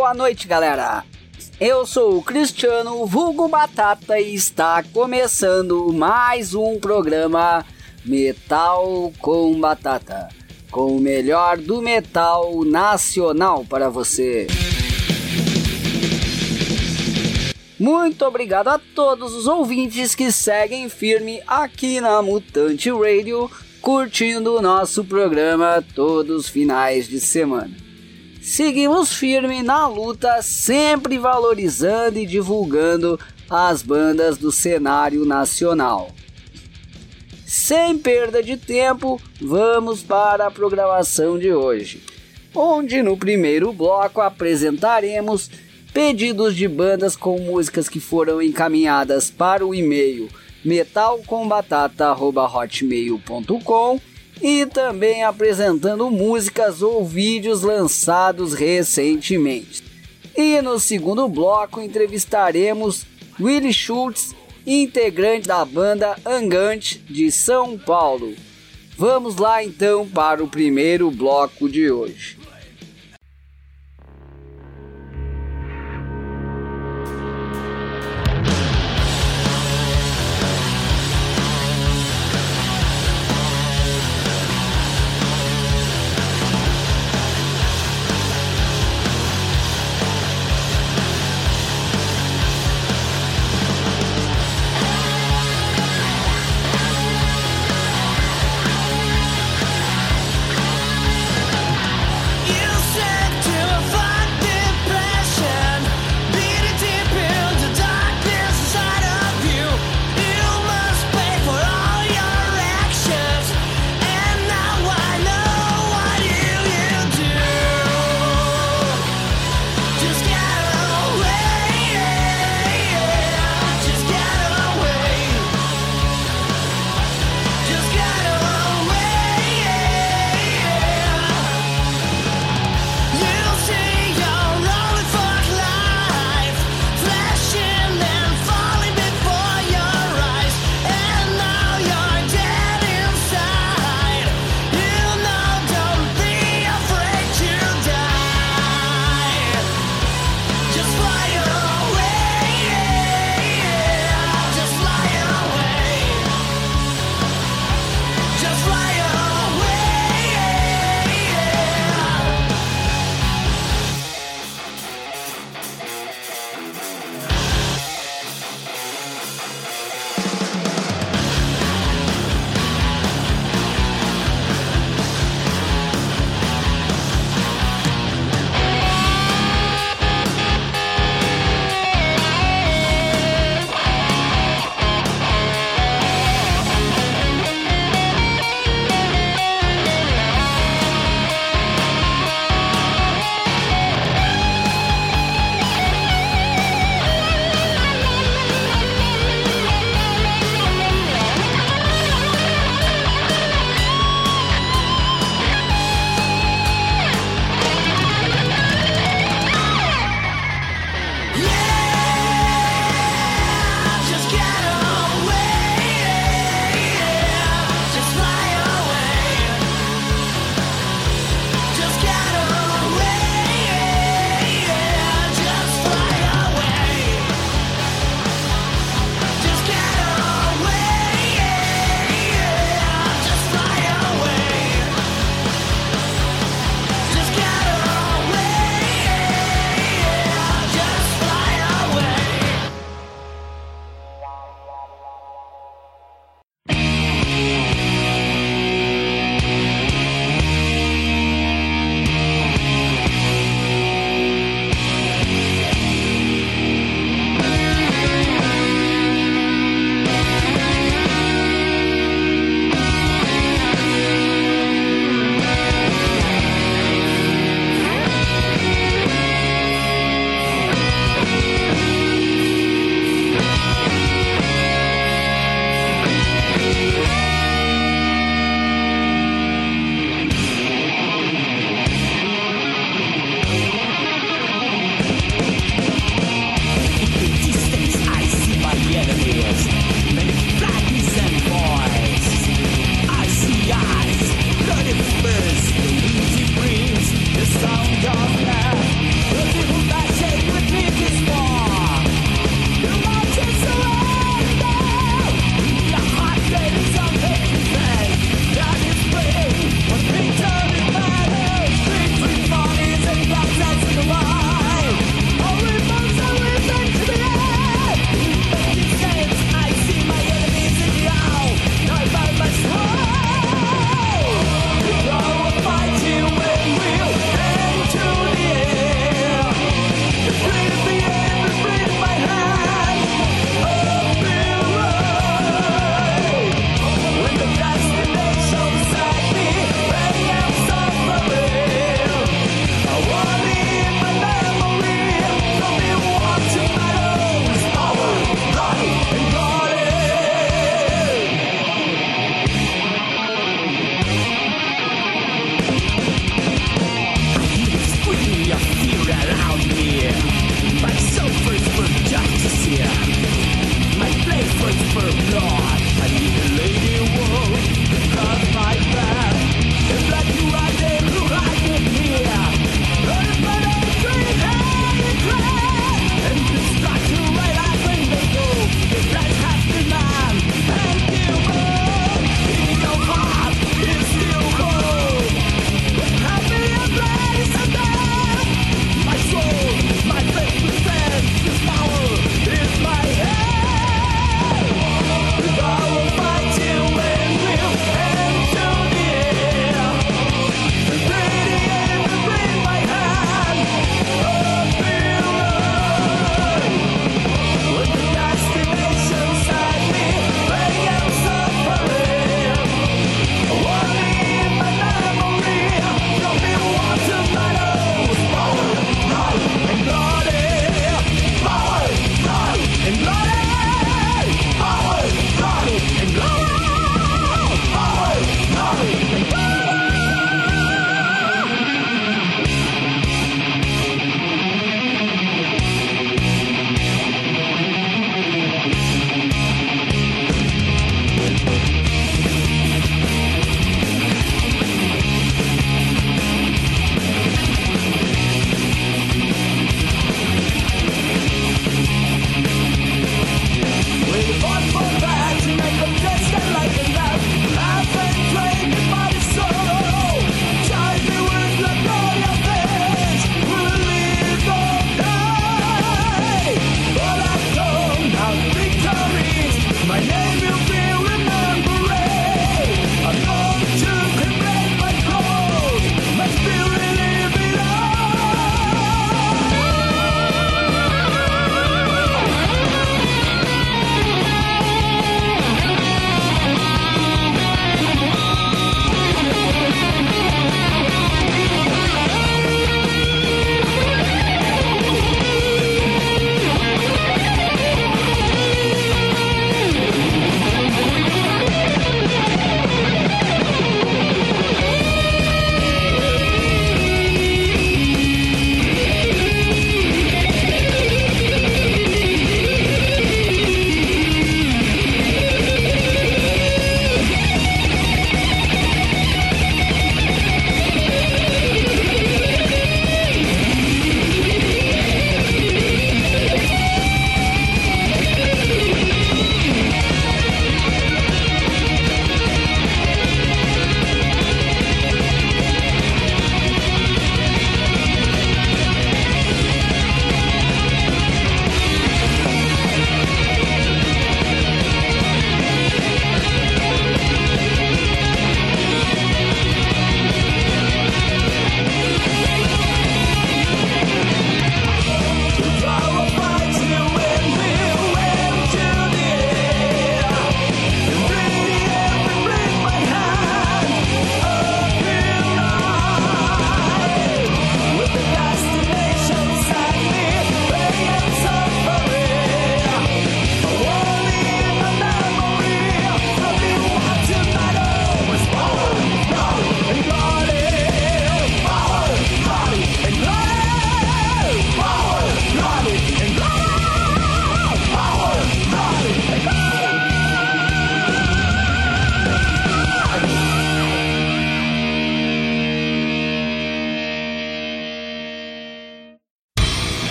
Boa noite, galera. Eu sou o Cristiano Vulgo Batata e está começando mais um programa Metal com Batata, com o melhor do metal nacional para você. Muito obrigado a todos os ouvintes que seguem firme aqui na Mutante Radio, curtindo o nosso programa todos os finais de semana. Seguimos firme na luta, sempre valorizando e divulgando as bandas do cenário nacional. Sem perda de tempo, vamos para a programação de hoje, onde no primeiro bloco apresentaremos pedidos de bandas com músicas que foram encaminhadas para o e-mail metalcombatata.hotmail.com e também apresentando músicas ou vídeos lançados recentemente. E no segundo bloco entrevistaremos Willie Schultz, integrante da banda Angante de São Paulo. Vamos lá então para o primeiro bloco de hoje.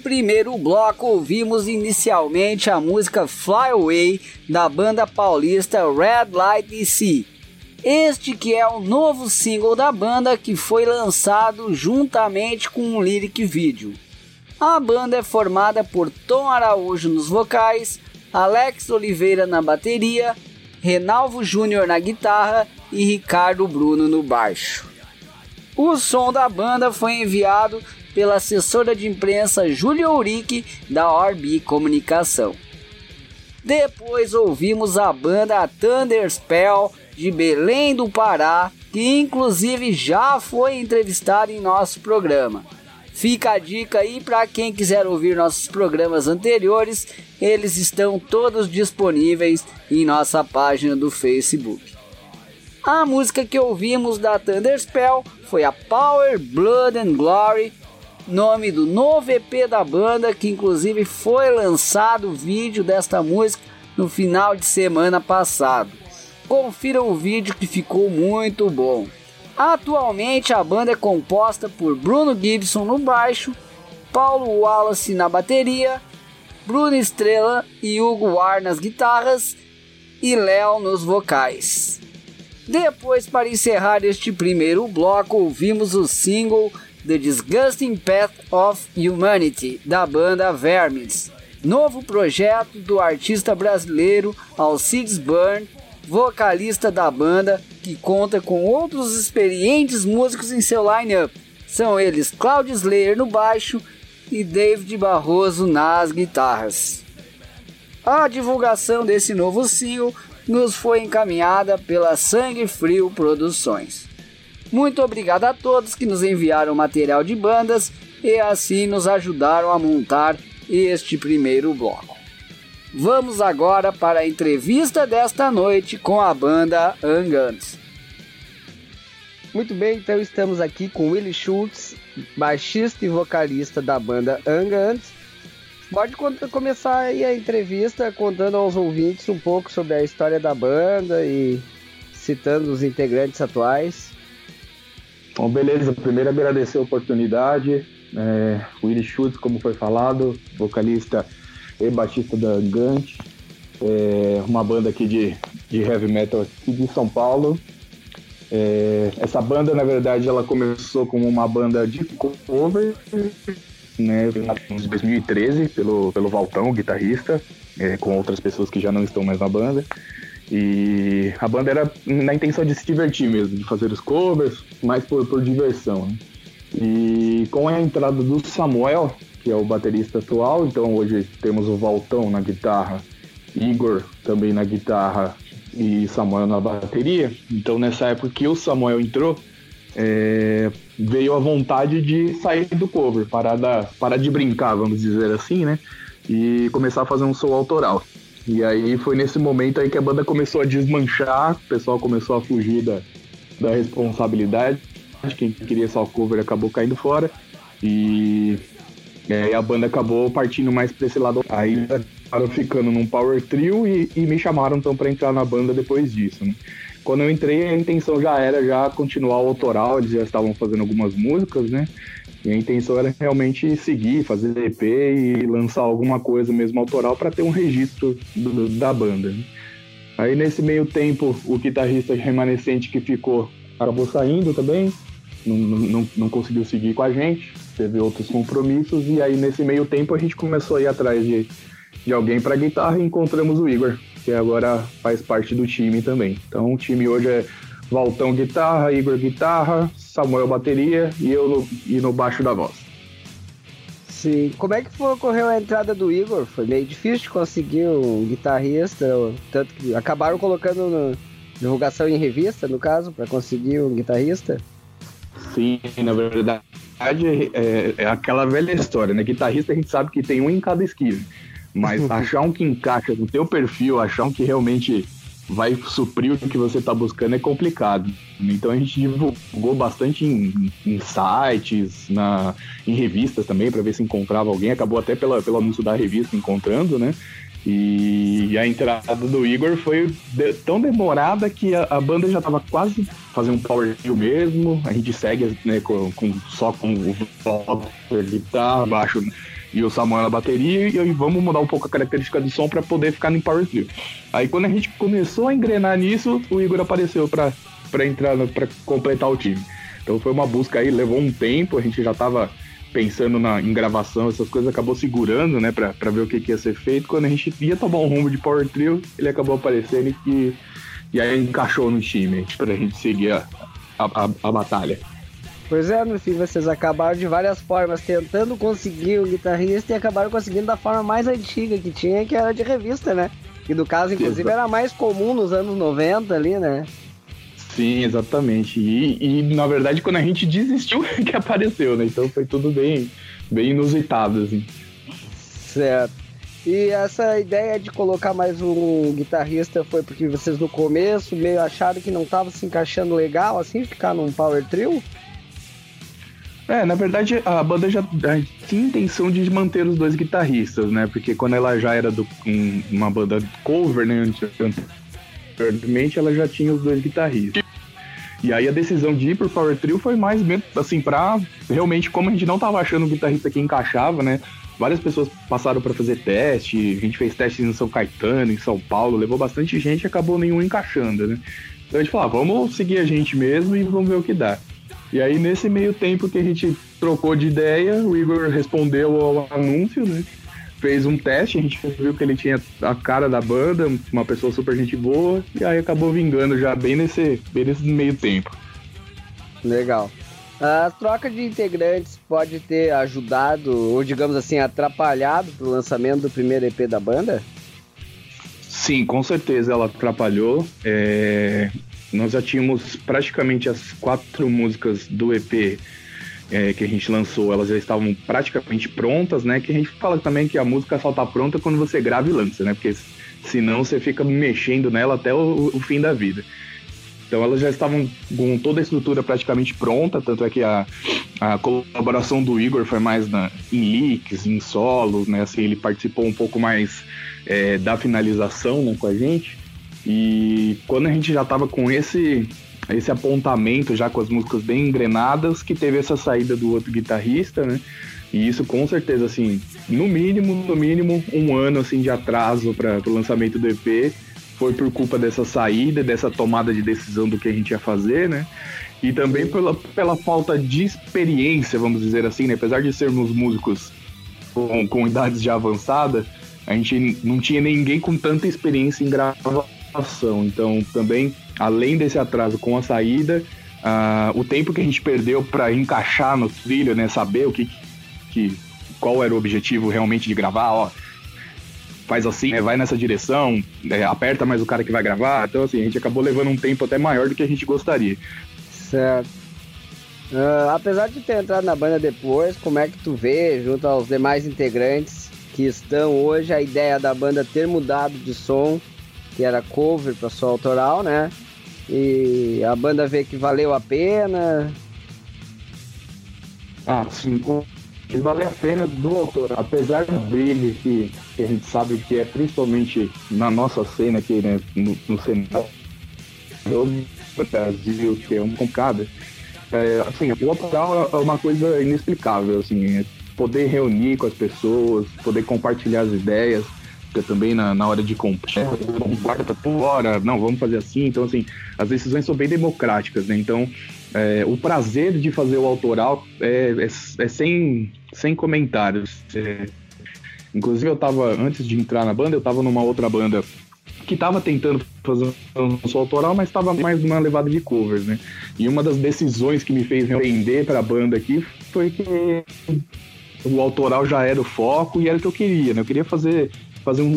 Primeiro bloco, ouvimos inicialmente a música Fly Away da banda paulista Red Light DC. Este que é o novo single da banda que foi lançado juntamente com um lyric vídeo. A banda é formada por Tom Araújo nos vocais, Alex Oliveira na bateria, Renalvo Júnior na guitarra e Ricardo Bruno no baixo. O som da banda foi enviado pela assessora de imprensa Júlia Urique da Orbi Comunicação. Depois ouvimos a banda Thunderspell de Belém do Pará, que inclusive já foi entrevistada em nosso programa. Fica a dica aí para quem quiser ouvir nossos programas anteriores, eles estão todos disponíveis em nossa página do Facebook. A música que ouvimos da Thunderspell foi a Power, Blood and Glory, nome do novo EP da banda, que inclusive foi lançado o vídeo desta música no final de semana passado. Confira o vídeo que ficou muito bom. Atualmente a banda é composta por Bruno Gibson no baixo, Paulo Wallace na bateria, Bruno Estrela e Hugo War nas guitarras e Léo nos vocais. Depois, para encerrar este primeiro bloco, ouvimos o single The Disgusting Path of Humanity da banda Vermes, novo projeto do artista brasileiro Alcides Byrne, vocalista da banda, que conta com outros experientes músicos em seu line-up. São eles Claudio Slayer no baixo e David Barroso nas guitarras. A divulgação desse novo single nos foi encaminhada pela Sangue Frio Produções. Muito obrigado a todos que nos enviaram material de bandas e assim nos ajudaram a montar este primeiro bloco. Vamos agora para a entrevista desta noite com a banda Angans. Muito bem, então estamos aqui com Willy Schultz, baixista e vocalista da banda Angans. Pode começar aí a entrevista contando aos ouvintes um pouco sobre a história da banda e citando os integrantes atuais. Bom, beleza. Primeiro agradecer a oportunidade. É, Willy Schultz, como foi falado, vocalista e baixista da Gant, é, uma banda aqui de, de heavy metal aqui de São Paulo. É, essa banda, na verdade, ela começou como uma banda de cover, né, em 2013, pelo, pelo Valtão, guitarrista, é, com outras pessoas que já não estão mais na banda. E a banda era na intenção de se divertir mesmo, de fazer os covers, mais por, por diversão. Né? E com a entrada do Samuel, que é o baterista atual, então hoje temos o Valtão na guitarra, Igor também na guitarra e Samuel na bateria. Então nessa época que o Samuel entrou, é, veio a vontade de sair do cover, parar, da, parar de brincar, vamos dizer assim, né? E começar a fazer um som autoral. E aí foi nesse momento aí que a banda começou a desmanchar, o pessoal começou a fugir da, da responsabilidade. Quem queria só cover acabou caindo fora. E, a banda acabou partindo mais pra esse lado. Aí acabaram ficando num power trio e, e me chamaram então para entrar na banda depois disso. Né? Quando eu entrei, a intenção já era já continuar o autoral, eles já estavam fazendo algumas músicas, né? E a intenção era realmente seguir, fazer EP e lançar alguma coisa mesmo autoral para ter um registro do, da banda. Aí nesse meio tempo, o guitarrista remanescente que ficou acabou saindo também, não, não, não conseguiu seguir com a gente, teve outros compromissos, e aí nesse meio tempo a gente começou a ir atrás de, de alguém para guitarra e encontramos o Igor, que agora faz parte do time também. Então o time hoje é Valtão guitarra, Igor guitarra, Samuel bateria e eu no, e no baixo da voz. Sim. Como é que foi, ocorreu a entrada do Igor? Foi meio difícil de conseguir um guitarrista, tanto que acabaram colocando no, divulgação em revista, no caso, para conseguir um guitarrista? Sim, na verdade é, é, aquela velha história, né? Guitarrista a gente sabe que tem um em cada esquiva. Mas achar um que encaixa no teu perfil, achar um que realmente vai suprir o que você está buscando é complicado. Então a gente divulgou bastante em, em sites, na, em revistas também, para ver se encontrava alguém. Acabou até pela, pelo anúncio da revista encontrando, né? E a entrada do Igor foi de, tão demorada que a, a, banda já estava quase fazendo um power trio mesmo. A gente segue né, com, com, só com o Walter guitarra, baixo e o Samuel na bateria e aí vamos mudar um pouco a característica do som para poder ficar no power trio. Aí quando a gente começou a engrenar nisso, o Igor apareceu para para entrar para completar o time. Então foi uma busca aí, levou um tempo, a gente já estava pensando na, em gravação, essas coisas, acabou segurando, né, pra ver o que, que ia ser feito. Quando a gente ia tomar um rumo de Power Trio, ele acabou aparecendo e, e aí encaixou no time pra gente seguir a, a, a, a batalha. Pois é, no fim vocês acabaram de várias formas tentando conseguir o guitarrista e acabaram conseguindo da forma mais antiga que tinha, que era de revista, né? E no caso, inclusive, Exato. era mais comum nos anos 90 ali, né? Sim, exatamente. E, e, na verdade quando a gente desistiu que apareceu, né? Então foi tudo bem, bem inusitado, assim. Certo. E essa ideia de colocar mais um guitarrista foi porque vocês no começo meio acharam que não estava se encaixando legal, assim, ficar num power trio? É, na verdade a banda já, tinha intenção de manter os dois guitarristas, né? Porque quando ela já era do, um, uma banda cover, né? anteriormente ela já tinha os dois guitarristas. E aí a decisão de ir pro Power Trio foi mais assim para realmente como a gente não tava achando um guitarrista que encaixava, né? Várias pessoas passaram para fazer teste, a gente fez testes em São Caetano, em São Paulo, levou bastante gente e acabou nenhum encaixando, né? Então a gente falou, ah, vamos seguir a gente mesmo e vamos ver o que dá. E aí nesse meio tempo que a gente trocou de ideia, o Igor respondeu ao anúncio, né? fez um teste, a gente viu que ele tinha a cara da banda, uma pessoa super gente boa, e aí acabou vingando já bem nesse, bem nesse meio tempo. Legal. A troca de integrantes pode ter ajudado, ou digamos assim, atrapalhado o lançamento do primeiro EP da banda? Sim, com certeza ela atrapalhou. É... Nós já tínhamos praticamente as quatro músicas do EP é, que a gente lançou, elas já estavam praticamente prontas, né? Que a gente fala também que a música só tá pronta quando você grava e lança, né? Porque senão você fica mexendo nela até o, o fim da vida. Então elas já estavam com toda a estrutura praticamente pronta, tanto é que a, a colaboração do Igor foi mais na, em leaks, em solos, né? Assim, ele participou um pouco mais é, da finalização né, com a gente. E quando a gente já estava com esse esse apontamento já com as músicas bem engrenadas, que teve essa saída do outro guitarrista, né? E isso com certeza, assim, no mínimo, no mínimo, um ano assim de atraso para o lançamento do EP foi por culpa dessa saída, dessa tomada de decisão do que a gente ia fazer, né? E também pela, pela falta de experiência, vamos dizer assim, né? Apesar de sermos músicos com, com idades já avançadas, a gente não tinha ninguém com tanta experiência em gravação. Então, também além desse atraso com a saída, uh, o tempo que a gente perdeu para encaixar no trilho, né, saber o que, que qual era o objetivo realmente de gravar, ó, faz assim, né, vai nessa direção, é, aperta mais o cara que vai gravar. Então, assim, a gente acabou levando um tempo até maior do que a gente gostaria. Certo. Uh, apesar de ter entrado na banda depois, como é que tu vê, junto aos demais integrantes que estão hoje, a ideia da banda ter mudado de som, que era cover para sua autoral, né? E a banda vê que valeu a pena. Ah, sim, valeu a pena do autor. Apesar do brilho que, que, a gente sabe que é principalmente na nossa cena aqui, né? No, no cenário do Brasil, que é um complicado. É, assim, o autoral é uma coisa inexplicável, assim, é poder reunir com as pessoas, poder compartilhar as ideias também na, na hora de comprar, guarda fora, não, vamos fazer assim. Então, assim, as decisões são bem democráticas, né? Então, é, o prazer de fazer o autoral é, é, é sem, sem comentários. É, inclusive, eu tava, antes de entrar na banda, eu tava numa outra banda que tava tentando fazer um som autoral, mas estava mais numa levada de covers, né? E uma das decisões que me fez render para a banda aqui foi que o autoral já era o foco e era o que eu queria, né? Eu queria fazer fazer um,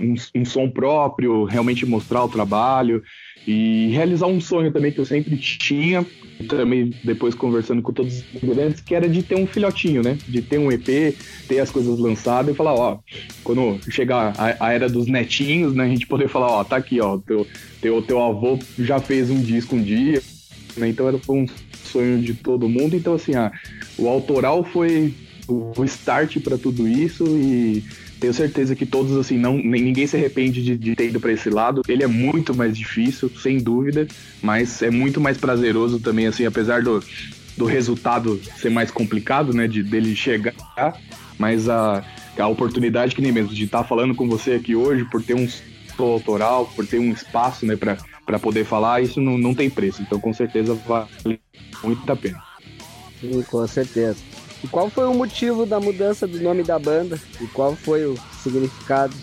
um, um, som próprio, realmente mostrar o trabalho e realizar um sonho também que eu sempre tinha, também depois conversando com todos os integrantes, que era de ter um filhotinho, né? De ter um EP, ter as coisas lançadas e falar, ó, quando chegar a, a era dos netinhos, né? A gente poder falar, ó, tá aqui, ó, teu, teu, teu avô já fez um disco um dia, né? Então era, foi um sonho de todo mundo. Então, assim, ah, o autoral foi o start para tudo isso e tenho certeza que todos, assim, não, ninguém se arrepende de, de ter ido para esse lado. Ele é muito mais difícil, sem dúvida, mas é muito mais prazeroso também, assim, apesar do, do resultado ser mais complicado, né, de dele chegar, mas a, a oportunidade que nem mesmo de estar tá falando com você aqui hoje, por ter um autoral, por ter um espaço, né, para poder falar, isso não, não tem preço. Então, com certeza, vale muito a pena. Sim, com certeza. E qual foi o motivo da mudança do nome da banda? E qual foi o significado?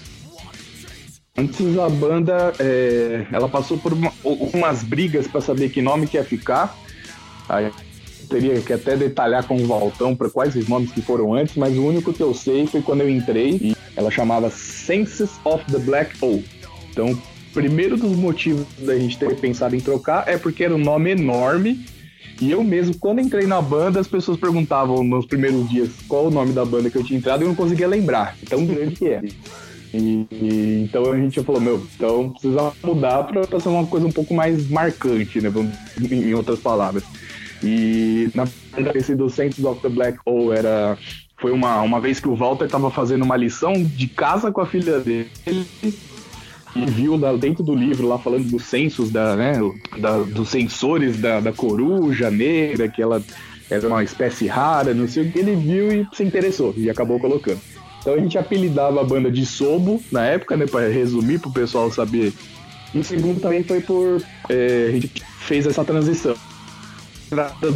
Antes a banda, é, ela passou por uma, umas brigas para saber que nome que ia ficar. Aí teria que até detalhar com o Valtão para quais os nomes que foram antes, mas o único que eu sei foi quando eu entrei e ela chamava Senses of the Black Hole. Então, primeiro dos motivos da gente ter pensado em trocar é porque era um nome enorme e eu mesmo, quando entrei na banda, as pessoas perguntavam nos primeiros dias qual o nome da banda que eu tinha entrado e eu não conseguia lembrar. Tão grande que é. E, e, então a gente falou, meu, então precisa mudar para ser uma coisa um pouco mais marcante, né? Em outras palavras. E na verdade, esse do Saints of the Black Hole era. Foi uma, uma vez que o Walter estava fazendo uma lição de casa com a filha dele viu lá dentro do livro lá falando dos da, né, da, dos sensores da, da coruja negra, que ela era uma espécie rara, não sei o que, ele viu e se interessou e acabou colocando. Então a gente apelidava a banda de Sobo na época, né, para resumir para o pessoal saber. E o segundo também foi por é, a gente fez essa transição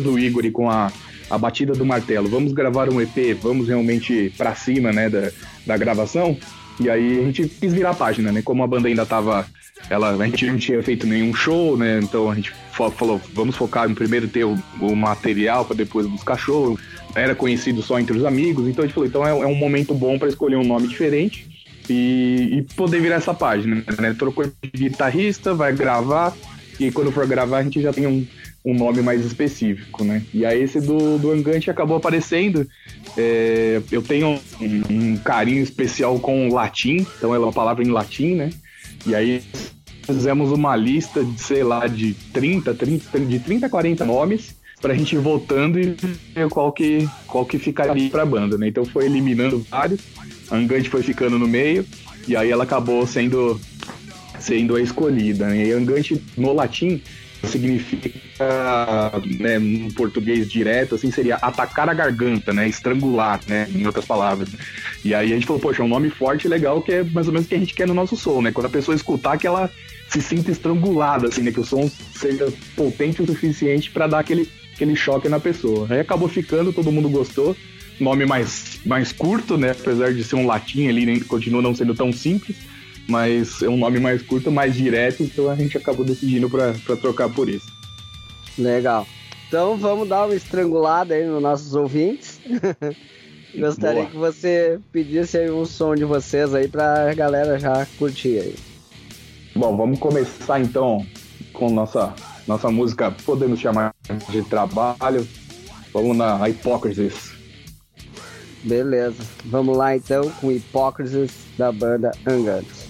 do Igor com a, a batida do martelo. Vamos gravar um EP, vamos realmente para cima, né, da, da gravação. E aí a gente quis virar a página, né? Como a banda ainda tava. Ela, a gente não tinha feito nenhum show, né? Então a gente falou, vamos focar em primeiro ter o, o material para depois buscar show. Era conhecido só entre os amigos, então a gente falou, então é, é um momento bom para escolher um nome diferente e, e, poder virar essa página, né? Trocou de guitarrista, vai gravar, e quando for gravar a gente já tem um, um nome mais específico, né? E aí esse do, do Angante acabou aparecendo. É, eu tenho um, um, carinho especial com o latim, então é uma palavra em latim, né? E aí fizemos uma lista de, sei lá, de 30, 30 de 30 a 40 nomes pra gente ir voltando e ver qual que, qual que ficaria pra banda, né? Então foi eliminando vários, a Angante foi ficando no meio, e aí ela acabou sendo, sendo a escolhida, né? E Angante, no latim, significa, né, no português direto, assim, seria atacar a garganta, né, estrangular, né, em outras palavras. E aí a gente falou, poxa, é um nome forte e legal que é mais ou menos o que a gente quer no nosso som, né, quando a pessoa escutar que ela se sinta estrangulada, assim, né, que o som seja potente o suficiente para dar aquele, aquele choque na pessoa. Aí acabou ficando, todo mundo gostou, nome mais, mais curto, né, apesar de ser um latim ali, né, continua não sendo tão simples, mas é um nome mais curto, mais direto, então a gente acabou decidindo para trocar por isso. Legal. Então vamos dar uma estrangulada aí nos nossos ouvintes. Gostaria Boa. que você pedisse aí um som de vocês aí pra galera já curtir aí. Bom, vamos começar então com nossa, nossa música, podemos chamar de trabalho. Vamos na Hipócrisis. Beleza. Vamos lá então com Hipócrisis da banda Angans.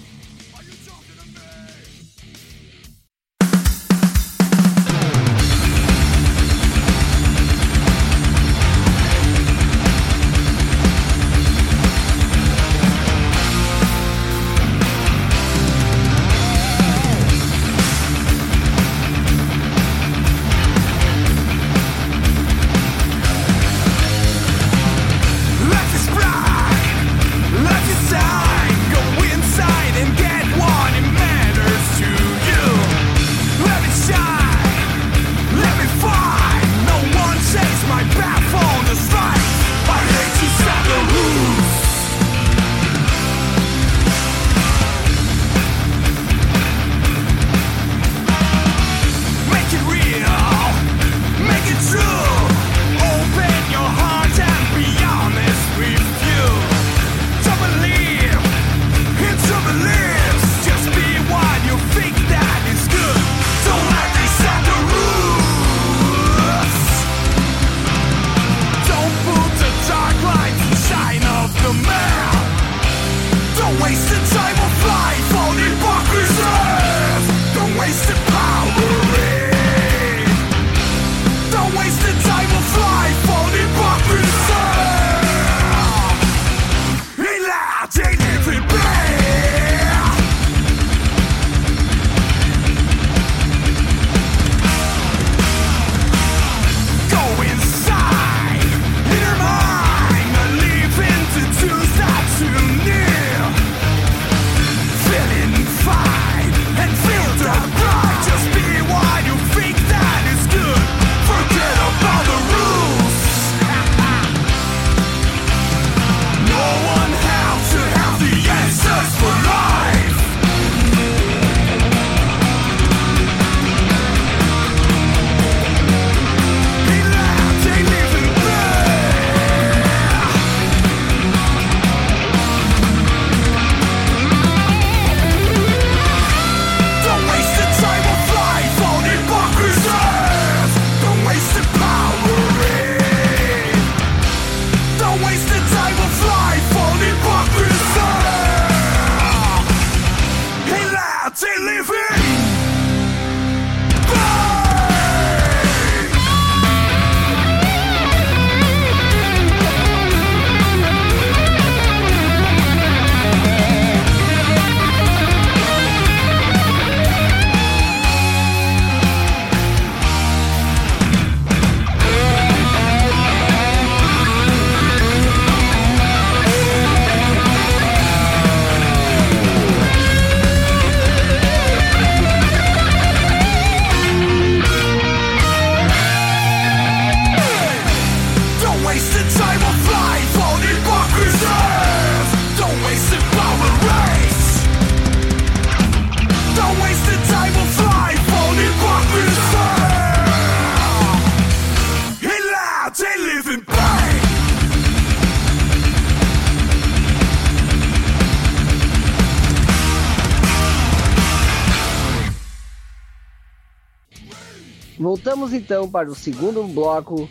Então para o segundo bloco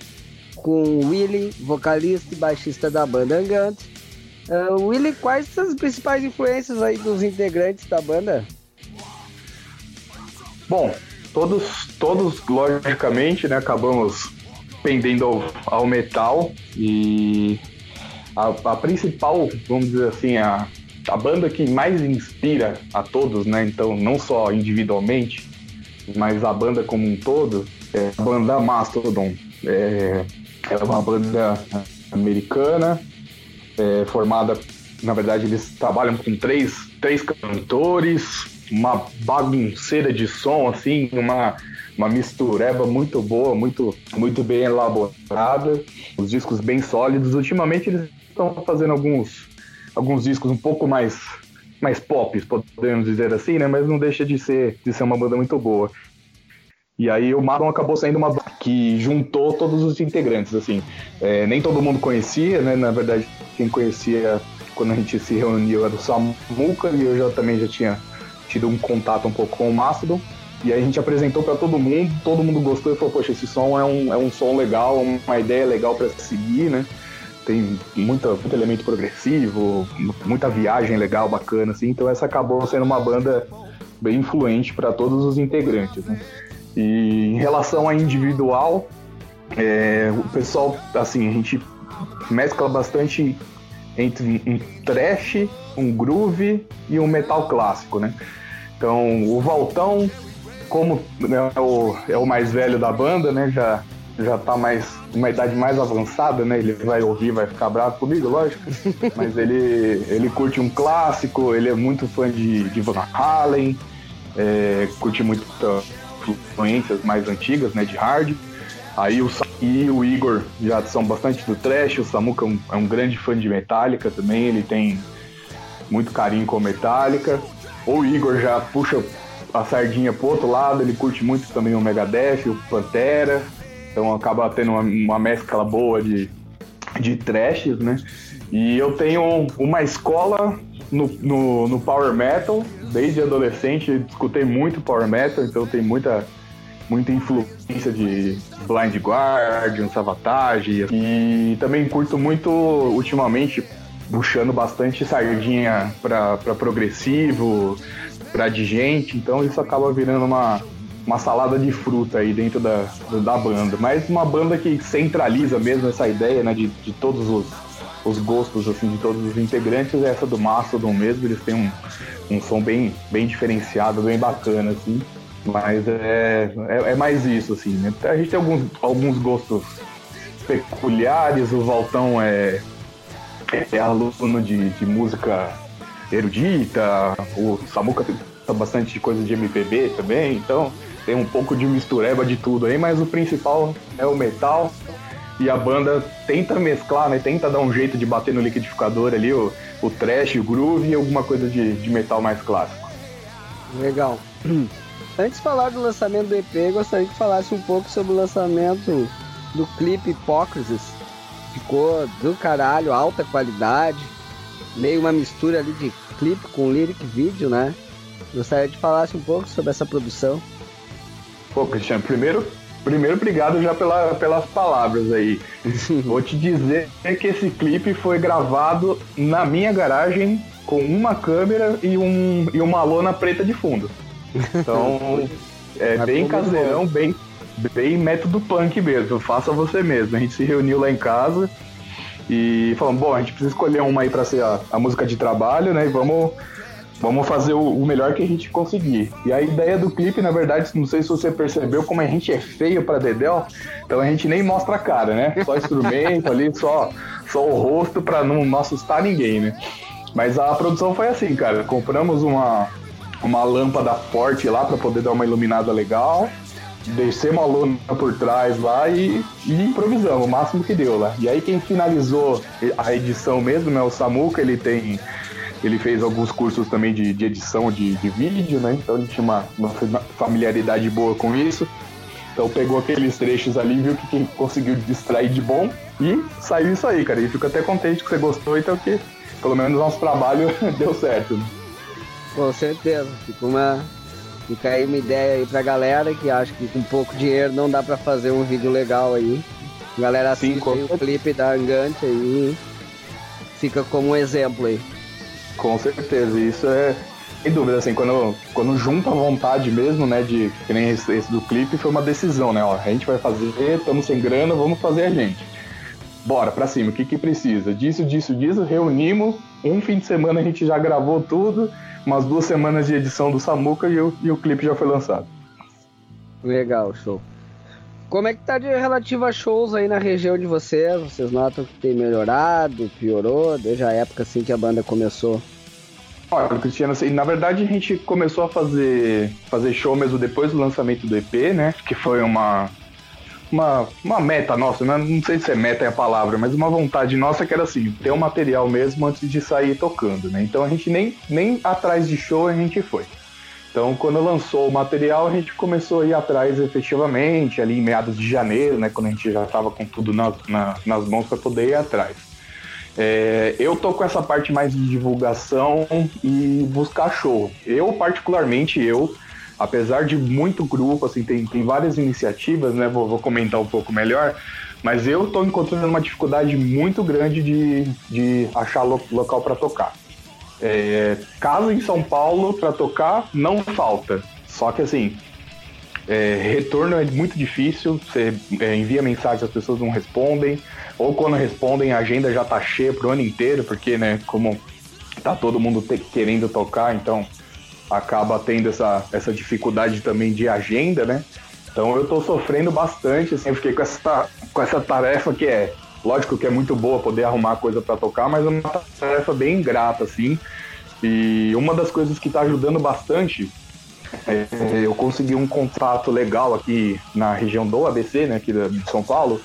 com Willy, vocalista e baixista da banda Angant. Uh, Willy, quais são as principais influências aí dos integrantes da banda? Bom, todos, todos logicamente, né, acabamos pendendo ao, ao metal e a, a, principal, vamos dizer assim, a, a banda que mais inspira a todos, né, então não só individualmente, mas a banda como um todo, é a banda Mastodon. É, é uma banda americana, é, formada, na verdade, eles trabalham com três, três cantores, uma bagunceira de som, assim, uma, uma mistureba muito boa, muito, muito bem elaborada, os discos bem sólidos. Ultimamente eles estão fazendo alguns, alguns discos um pouco mais mais pop, podemos dizer assim, né? Mas não deixa de ser, de ser uma banda muito boa. E aí o Marlon acabou sendo uma banda que juntou todos os integrantes, assim. É, nem todo mundo conhecia, né? Na verdade, quem conhecia quando a gente se reuniu era o Samuca e eu já também já tinha tido um contato um pouco com o Mastodon. E aí a gente apresentou para todo mundo, todo mundo gostou e falou, poxa, esse som é um, é um som legal, uma ideia legal para seguir, né? Tem muita, muito elemento progressivo, muita viagem legal, bacana, assim. Então essa acabou sendo uma banda bem influente para todos os integrantes, né? E em relação a individual, é, o pessoal, assim, a gente mescla bastante entre um trash, um groove e um metal clássico, né? Então, o Valtão, como é o, é o mais velho da banda, né? Já, já tá mais uma idade mais avançada, né? Ele vai ouvir, vai ficar bravo comigo, lógico. Mas ele, ele curte um clássico, ele é muito fã de, de Van Halen, é, curte muito influências mais antigas, né? De hard. Aí o e o Igor já são bastante do trash, o Samuka é um, é um grande fã de Metallica também, ele tem muito carinho com Metallica. O Igor já puxa a sardinha pro outro lado, ele curte muito também o Megadeth, o Pantera, então acaba tendo uma, uma mescla boa de, de trashes, né? E eu tenho uma escola no, no, no Power Metal, desde adolescente, escutei muito Power Metal, então tem muita muita influência de Blind Guardian, Savatage. E também curto muito, ultimamente, puxando bastante sardinha para progressivo, para digente. Então isso acaba virando uma, uma salada de fruta aí dentro da, da banda. Mas uma banda que centraliza mesmo essa ideia né, de, de todos os, os gostos assim, de todos os integrantes é essa do Mastodon mesmo. Eles têm um, um som bem, bem diferenciado, bem bacana. Assim. Mas é, é, é, mais isso, assim, né? A gente tem alguns, alguns gostos peculiares, o Valtão é, é aluno de, de música erudita, o Samuca tem bastante coisa de MPB também, então tem um pouco de mistureba de tudo aí, mas o principal é o metal e a banda tenta mesclar, né? Tenta dar um jeito de bater no liquidificador ali, o, o trash, o groove e alguma coisa de, de metal mais clássico. Legal. Antes de falar do lançamento do EP, gostaria que falasse um pouco sobre o lançamento do clipe Hipócritas. Ficou do caralho, alta qualidade, meio uma mistura ali de clipe com lyric vídeo, né? Gostaria de falasse um pouco sobre essa produção. Pô, Cristiano, primeiro, primeiro obrigado já pela, pelas palavras aí. Vou te dizer que esse clipe foi gravado na minha garagem com uma câmera e, um, e uma lona preta de fundo. Então, é bem caseirão, bem, bem método punk mesmo. Faça você mesmo. A gente se reuniu lá em casa e falamos, bom, a gente precisa escolher uma aí pra ser a, a música de trabalho, né? E vamos, vamos fazer o, melhor que a gente conseguir. E a ideia do clipe, na verdade, não sei se você percebeu como a gente é feio pra Dedel, então a gente nem mostra a cara, né? Só instrumento ali, só, só o rosto pra não, não assustar ninguém, né? Mas a produção foi assim, cara. Compramos uma, uma lâmpada forte lá para poder dar uma iluminada legal. Descemos a lona por trás lá e, e, improvisamos o máximo que deu lá. E aí quem finalizou a edição mesmo, né? O Samuca, ele tem. Ele fez alguns cursos também de, de edição de, de, vídeo, né? Então ele tinha uma, uma familiaridade boa com isso. Então pegou aqueles trechos ali, viu que quem conseguiu distrair de bom e saiu isso aí, cara. E fico até contente que você gostou, então que pelo menos nosso trabalho deu certo. Com certeza. Ficou uma, Fica aí uma ideia aí pra galera que acha que com pouco dinheiro não dá pra fazer um vídeo legal aí. Galera assiste Sim, o clipe da Angante aí. Fica como um exemplo aí. Com certeza, isso é. Sem dúvida, assim, quando, quando junta a vontade mesmo, né, de que nem esse, esse do clipe, foi uma decisão, né? Ó, a gente vai fazer, estamos sem grana, vamos fazer a gente. Bora pra cima, o que que precisa? Disso, disso, disso, reunimos. Um fim de semana a gente já gravou tudo, umas duas semanas de edição do Samuca e o, e o clipe já foi lançado. Legal, show. Como é que tá de relativo a shows aí na região de vocês? Vocês notam que tem melhorado, piorou, desde a época assim que a banda começou? Olha, Cristiano, assim, na verdade a gente começou a fazer, fazer show mesmo depois do lançamento do EP, né? Que foi uma, uma, uma meta nossa, né? não sei se é meta é a palavra, mas uma vontade nossa que era assim, ter o um material mesmo antes de sair tocando, né? Então a gente nem, nem atrás de show a gente foi. Então, quando lançou o material, a gente começou a ir atrás efetivamente, ali em meados de janeiro, né, quando a gente já estava com tudo na, na, nas mãos para poder ir atrás. É, eu tô com essa parte mais de divulgação e buscar show. Eu, particularmente, eu, apesar de muito grupo, assim, tem, tem várias iniciativas, né, vou, vou comentar um pouco melhor, mas eu tô encontrando uma dificuldade muito grande de, de achar lo, local para tocar. É, em São Paulo para tocar não falta. Só que assim, é, retorno é muito difícil. Você é, envia mensagem, as pessoas não respondem. Ou quando respondem, a agenda já tá cheia pro ano inteiro, porque, né, como tá todo mundo te, querendo tocar, então acaba tendo essa, essa dificuldade também de agenda, né? Então eu tô sofrendo bastante, assim, eu fiquei com essa, com essa tarefa que é Lógico que é muito boa poder arrumar coisa para tocar, mas é uma tarefa bem ingrata, assim. E uma das coisas que está ajudando bastante é, eu consegui um contrato legal aqui na região do ABC, né, aqui de São Paulo,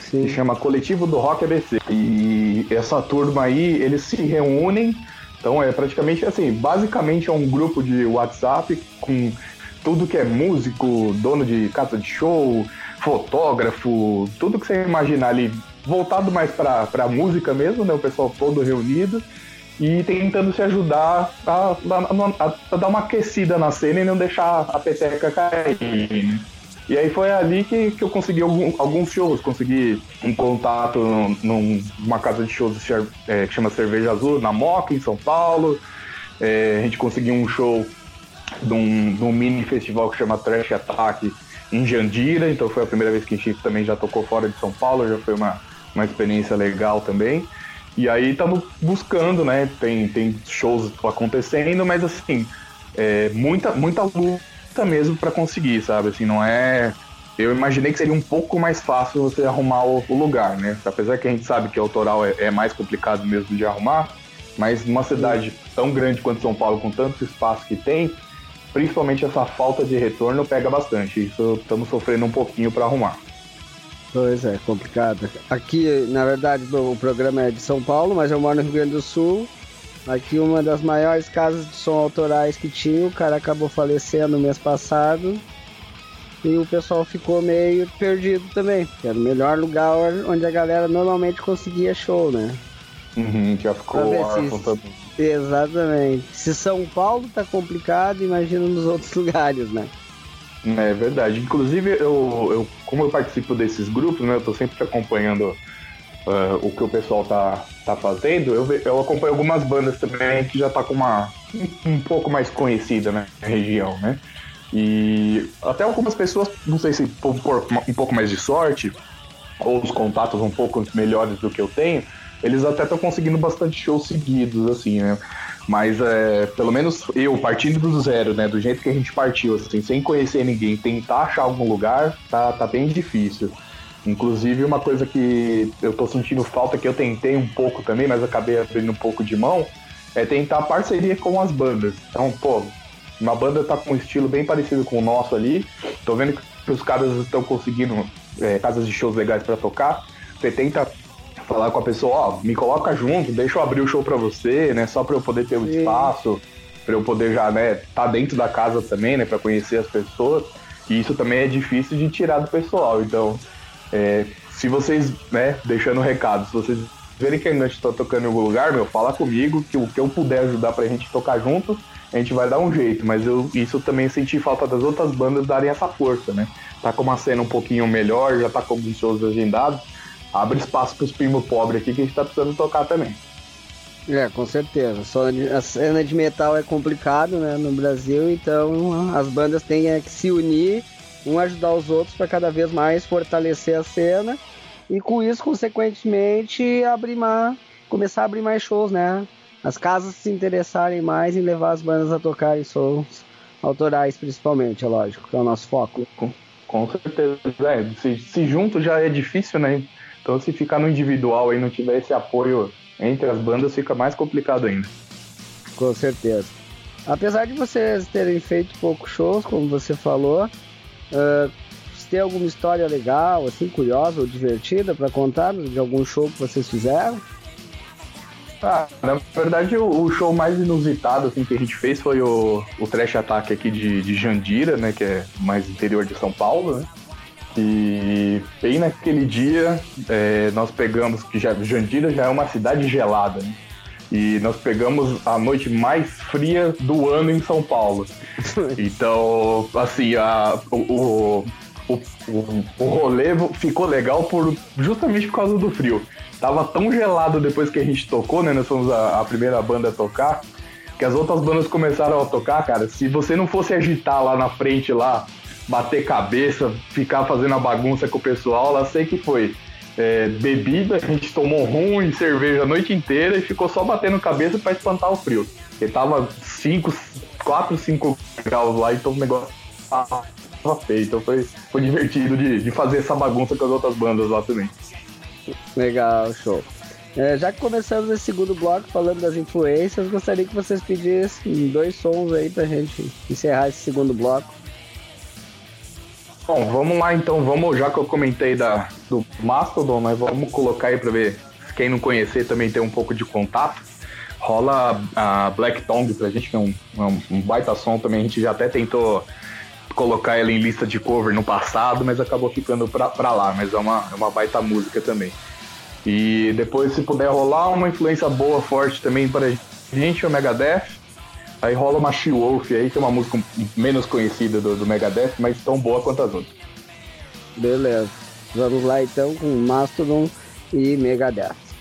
Sim. que chama Coletivo do Rock ABC. E essa turma aí, eles se reúnem, então é praticamente assim, basicamente é um grupo de WhatsApp com tudo que é músico, dono de casa de show, fotógrafo, tudo que você imaginar ali, voltado mais para a música mesmo, né? O pessoal todo reunido e tentando se ajudar a, a, a, dar uma aquecida na cena e não deixar a peteca cair. Né? E aí foi ali que, que eu consegui algum, alguns shows, consegui um contato num, numa casa de shows é, que chama Cerveja Azul, na Moca, em São Paulo. É, a gente conseguiu um show de um, mini festival que chama Trash Attack, em Jandira, então foi a primeira vez que a gente também já tocou fora de São Paulo, já foi uma, uma experiência legal também. E aí estamos buscando, né? Tem, tem shows acontecendo, mas assim, é, muita, muita luta mesmo para conseguir, sabe? Assim, não é. Eu imaginei que seria um pouco mais fácil você arrumar o, o lugar, né? Apesar que a gente sabe que o autoral é, é mais complicado mesmo de arrumar, mas numa cidade tão grande quanto São Paulo, com tanto espaço que tem, principalmente essa falta de retorno pega bastante. Isso estamos sofrendo um pouquinho para arrumar. Pois é, complicado. Aqui, na verdade, o programa é de São Paulo, mas eu moro no Rio Grande do Sul. Aqui uma das maiores casas de som autorais que tinha, o cara acabou falecendo mês passado. E o pessoal ficou meio perdido também, era o melhor lugar onde a galera normalmente conseguia show, né? Uhum, já ficou se, Exatamente. Se São Paulo tá complicado, imagina nos outros lugares, né? É verdade. Inclusive, eu, eu como eu participo desses grupos, né? Eu tô sempre acompanhando uh, o que o pessoal tá, tá fazendo. Eu, eu acompanho algumas bandas também que já tá com uma um pouco mais conhecida né, na região, né? E até algumas pessoas, não sei se por um pouco mais de sorte, ou os contatos um pouco melhores do que eu tenho, eles até estão conseguindo bastante shows seguidos, assim, né? Mas é, pelo menos eu, partindo do zero, né? Do jeito que a gente partiu, assim, sem conhecer ninguém, tentar achar algum lugar, tá, tá bem difícil. Inclusive, uma coisa que eu tô sentindo falta, que eu tentei um pouco também, mas acabei abrindo um pouco de mão, é tentar parceria com as bandas. Então, pô, uma banda tá com um estilo bem parecido com o nosso ali. Tô vendo que os caras estão conseguindo é, casas de shows legais para tocar. Você tenta falar com a pessoa, ó, me coloca junto, deixa eu abrir o show para você, né? Só para eu poder ter o um espaço, para eu poder já, né, tá dentro da casa também, né, para conhecer as pessoas. E isso também é difícil de tirar do pessoal. Então, é, se vocês, né, deixando um recado, se vocês verem que a gente tá tocando em algum lugar, meu, fala comigo, que o que eu puder ajudar pra gente tocar junto, a gente vai dar um jeito, mas eu isso também senti falta das outras bandas darem essa força, né? Tá com uma cena um pouquinho melhor, já tá com alguns shows agendados, abre espaço pros primos pobres aqui que a gente tá precisando tocar também. É, com certeza. Só a cena de metal é complicado, né, no Brasil, então as bandas têm é que se unir, um ajudar os outros para cada vez mais fortalecer a cena e com isso, consequentemente, abrir mais, começar a abrir mais shows, né? As casas se interessarem mais em levar as bandas a tocarem shows autorais, principalmente, é lógico, que é o nosso foco. Com, com certeza, é, se, se junto já é difícil, né? Então se ficar no individual e não tiver esse apoio entre as bandas fica mais complicado ainda. Com certeza. Apesar de vocês terem feito poucos shows, como você falou, uh, tem alguma história legal, assim, curiosa ou divertida para contar de algum show que vocês fizeram? Ah, na verdade, o, o, show mais inusitado assim, que a gente fez foi o, o Trash Attack aqui de, de Jandira, né? Que é mais interior de São Paulo, né? E bem naquele dia, é, nós pegamos, que já, Jandira já é uma cidade gelada, né? E nós pegamos a noite mais fria do ano em São Paulo. Então, assim, a, o, o, o, o rolê ficou legal por, justamente por causa do frio. Tava tão gelado depois que a gente tocou, né? Nós fomos a, a primeira banda a tocar, que as outras bandas começaram a tocar, cara. Se você não fosse agitar lá na frente, lá, bater cabeça, ficar fazendo a bagunça com o pessoal, lá sei que foi é, bebida, a gente tomou rum e cerveja a noite inteira e ficou só batendo cabeça para espantar o frio. Porque tava 5, 4, 5 graus lá, então o negócio tava feio. Então foi, foi divertido de, de fazer essa bagunça com as outras bandas lá também. Legal, show. É, já que começamos esse segundo bloco falando das influências, gostaria que vocês pedissem dois sons aí pra gente encerrar esse segundo bloco. Bom, vamos lá então, vamos, já que eu comentei da, do Mastodon, mas vamos colocar aí pra ver, quem não conhecer também tem um pouco de contato. Rola a Black Tongue pra gente, que é um, um, um baita som também, a gente já até tentou colocar ela em lista de cover no passado, mas acabou ficando pra, pra lá, mas é uma, é uma baita música também. E depois, se puder rolar uma influência boa, forte também pra gente, é o Megadeth. Aí rola uma She-Wolf aí, que é uma música menos conhecida do, do Megadeth, mas tão boa quanto as outras. Beleza. Vamos lá então com Mastodon e Megadeth.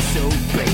Of flesh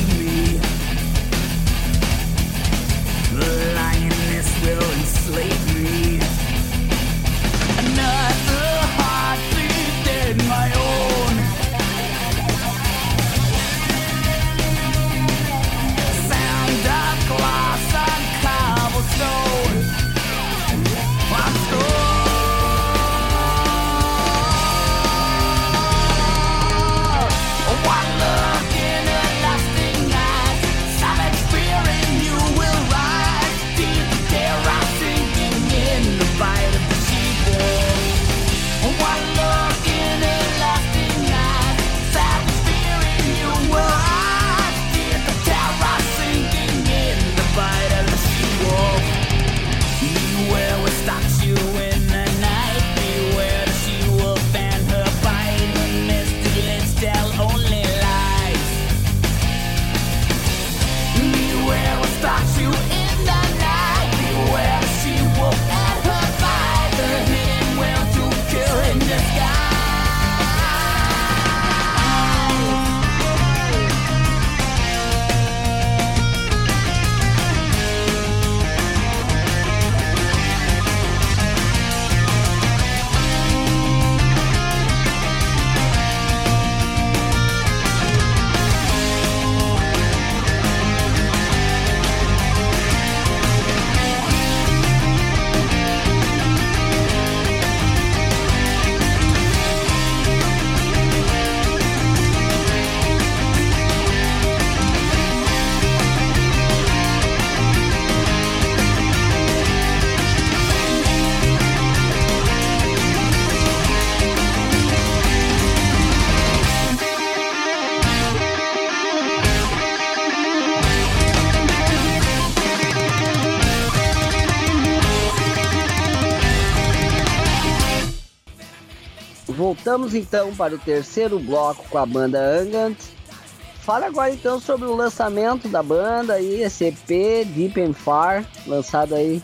Voltamos então para o terceiro bloco com a banda Angant. Fala agora então sobre o lançamento da banda aí, esse EP Deep and Far, lançado aí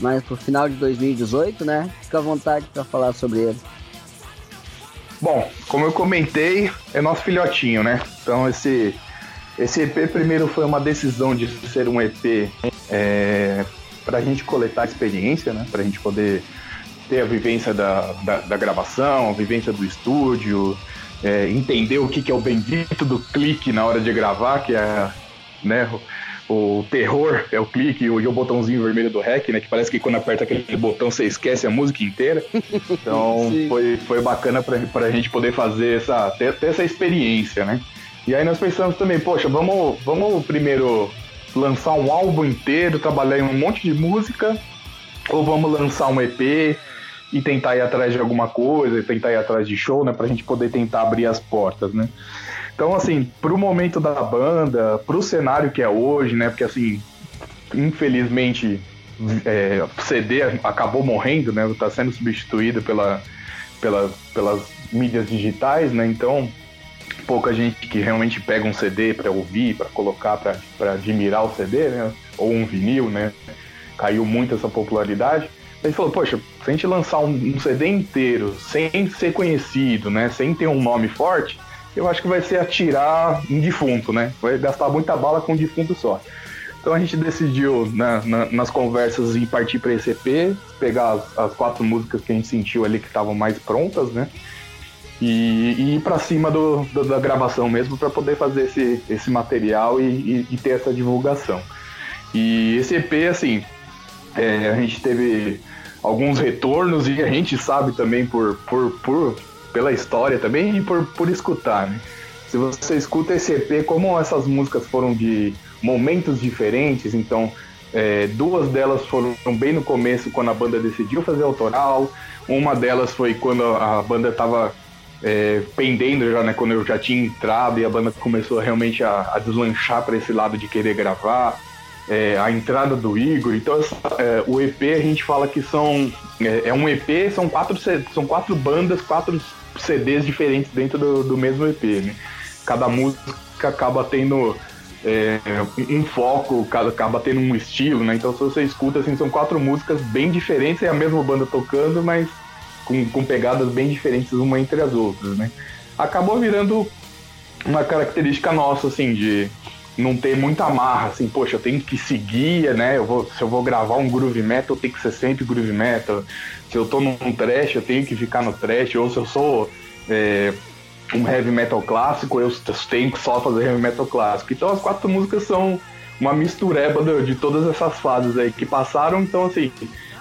mais pro final de 2018, né? Fica à vontade para falar sobre ele. Bom, como eu comentei, é nosso filhotinho, né? Então esse, esse EP primeiro foi uma decisão de ser um EP é, para a gente coletar experiência, né? Para a gente poder ter a vivência da, da, da gravação, a vivência do estúdio, é, entender o que, que é o bendito do clique na hora de gravar, que é né, o, o terror é o clique e o, e o botãozinho vermelho do REC, né? Que parece que quando aperta aquele botão você esquece a música inteira. Então foi, foi bacana pra, pra gente poder fazer essa, ter, ter essa experiência, né? E aí nós pensamos também, poxa, vamos, vamos primeiro lançar um álbum inteiro, trabalhar em um monte de música, ou vamos lançar um EP e tentar ir atrás de alguma coisa, tentar ir atrás de show, né, pra gente poder tentar abrir as portas, né? Então, assim, pro momento da banda, pro cenário que é hoje, né, porque assim, infelizmente é, CD acabou morrendo, né, tá sendo substituído pela, pela, pelas mídias digitais, né, então pouca gente que realmente pega um CD para ouvir, para colocar, para admirar o CD, né? Ou um vinil, né? Caiu muito essa popularidade. Gente falou, poxa, se a gente lançar um, CD inteiro sem ser conhecido, né? Sem ter um nome forte, eu acho que vai ser atirar um defunto, né? Vai gastar muita bala com um defunto só. Então a gente decidiu na, na, nas conversas em partir para esse EP, pegar as, as, quatro músicas que a gente sentiu ali que estavam mais prontas, né? E, e ir para cima do, do, da gravação mesmo para poder fazer esse, esse material e, e, e, ter essa divulgação. E esse EP, assim, é, a gente teve alguns retornos e a gente sabe também por, por, por pela história também e por, por escutar, né? Se você escuta esse EP, como essas músicas foram de momentos diferentes, então é, duas delas foram bem no começo, quando a banda decidiu fazer autoral, uma delas foi quando a banda estava é, pendendo já, né, quando eu já tinha entrado e a banda começou realmente a, a deslanchar para esse lado de querer gravar. É, a entrada do Igor, então é, o EP a gente fala que são é, é um EP, são quatro, são quatro bandas, quatro CDs diferentes dentro do, do mesmo EP, né? Cada música acaba tendo é, um foco, acaba tendo um estilo, né? Então se você escuta, assim, são quatro músicas bem diferentes, é a mesma banda tocando, mas com, com pegadas bem diferentes uma entre as outras, né? Acabou virando uma característica nossa, assim, de não ter muita amarra, assim, poxa, eu tenho que seguir, né? Eu vou, se eu vou gravar um groove metal, tem que ser sempre groove metal. Se eu tô num trash, eu tenho que ficar no trash. Ou se eu sou é, um heavy metal clássico, eu tenho que só fazer heavy metal clássico. Então as quatro músicas são uma mistureba de, todas essas fases aí que passaram. Então, assim,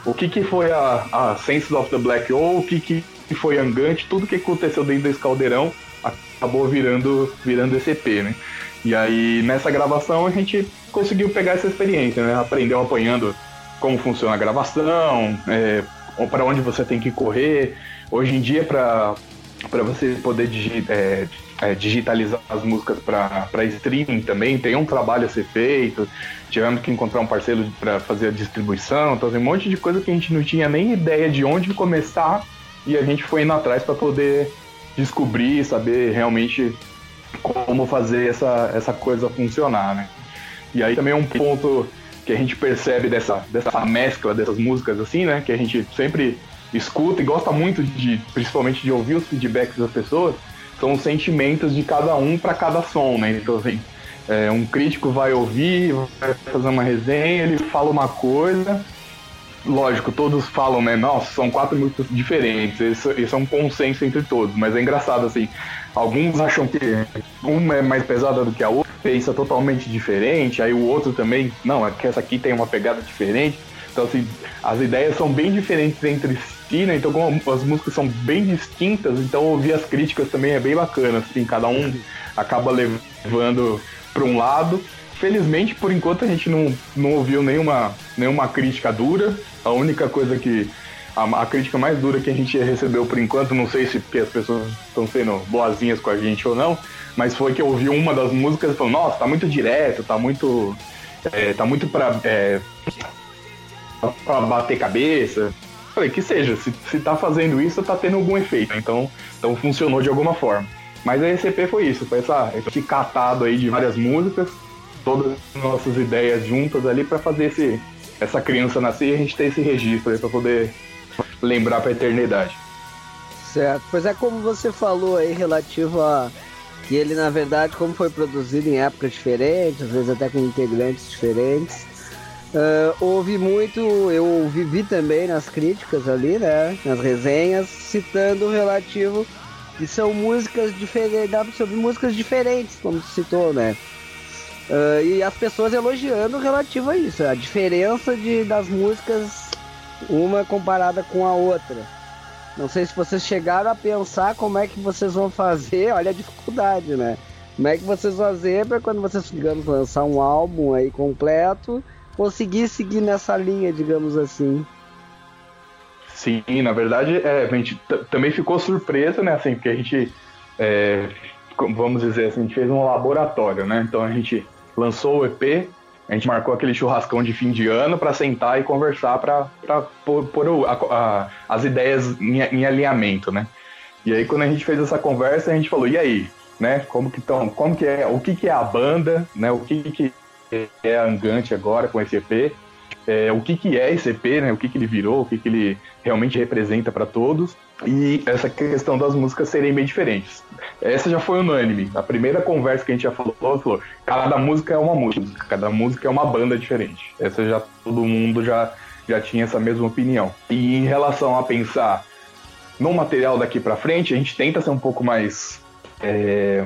o que, que foi a, a Senses of the Black Hole, o que, que foi Angante, tudo que aconteceu dentro desse caldeirão acabou virando, virando esse EP, né? E aí, nessa gravação, a gente conseguiu pegar essa experiência, né? Aprendeu apanhando como funciona a gravação, é, para onde você tem que correr. Hoje em dia, para você poder digi é, é, digitalizar as músicas para streaming também, tem um trabalho a ser feito. Tivemos que encontrar um parceiro para fazer a distribuição. Então, tem um monte de coisa que a gente não tinha nem ideia de onde começar e a gente foi indo atrás para poder descobrir, saber realmente como fazer essa, essa coisa funcionar, né? E aí também um ponto que a gente percebe dessa, dessa mescla dessas músicas assim, né? Que a gente sempre escuta e gosta muito de, principalmente de ouvir os feedbacks das pessoas, são os sentimentos de cada um para cada som, né? Então assim, é, um crítico vai ouvir, vai fazer uma resenha, ele fala uma coisa, lógico, todos falam, né? Nossa, são quatro músicas diferentes. Isso, isso é um consenso entre todos, mas é engraçado, assim. Alguns acham que uma é mais pesada do que a outra, pensa totalmente diferente, aí o outro também, não, é essa aqui tem uma pegada diferente. Então, assim, as ideias são bem diferentes entre si, né? Então, como as músicas são bem distintas, então ouvir as críticas também é bem bacana, assim, cada um acaba levando para um lado. Felizmente, por enquanto, a gente não, não ouviu nenhuma, nenhuma crítica dura. A única coisa que a, a, crítica mais dura que a gente recebeu por enquanto, não sei se porque as pessoas estão sendo boazinhas com a gente ou não, mas foi que eu ouvi uma das músicas e falou, nossa, tá muito direto, tá muito. É, tá muito pra, é, pra bater cabeça. Falei, que seja, se, se tá fazendo isso, tá tendo algum efeito, então, então funcionou de alguma forma. Mas a ECP foi isso, foi essa, esse catado aí de várias músicas, todas as nossas ideias juntas ali para fazer esse, essa criança nascer e a gente ter esse registro aí para poder lembrar para a eternidade. Certo, pois é como você falou aí relativo a que ele na verdade como foi produzido em épocas diferentes, às vezes até com integrantes diferentes. Uh, houve muito, eu ouvi também nas críticas ali, né, nas resenhas, citando o relativo que são músicas diferentes, sobre músicas diferentes, como se citou, né? Uh, e as pessoas elogiando relativo a isso, a diferença de, das músicas uma comparada com a outra. Não sei se vocês chegaram a pensar como é que vocês vão fazer, olha a dificuldade, né? Como é que vocês vão fazer para quando vocês, digamos, lançar um álbum aí completo, conseguir seguir nessa linha, digamos assim. Sim, na verdade, é, a gente também ficou surpresa, né, assim, porque a gente, é, vamos dizer assim, a gente fez um laboratório, né? Então a gente lançou o EP, a gente marcou aquele churrascão de fim de ano para sentar e conversar para pôr, pôr a, a, as ideias em, em, alinhamento, né? E aí quando a gente fez essa conversa, a gente falou, e aí, né? Como que estão, como que é, o que que é a banda, né? O que que é a Angante agora com esse EP? é, o que, que é esse EP, né? O que, que ele virou, o que, que ele realmente representa para todos. E essa questão das músicas serem bem diferentes. Essa já foi unânime. A primeira conversa que a gente já falou, falou: cada música é uma música, cada música é uma banda diferente. Essa já todo mundo já, já tinha essa mesma opinião. E em relação a pensar no material daqui para frente, a gente tenta ser um pouco mais é,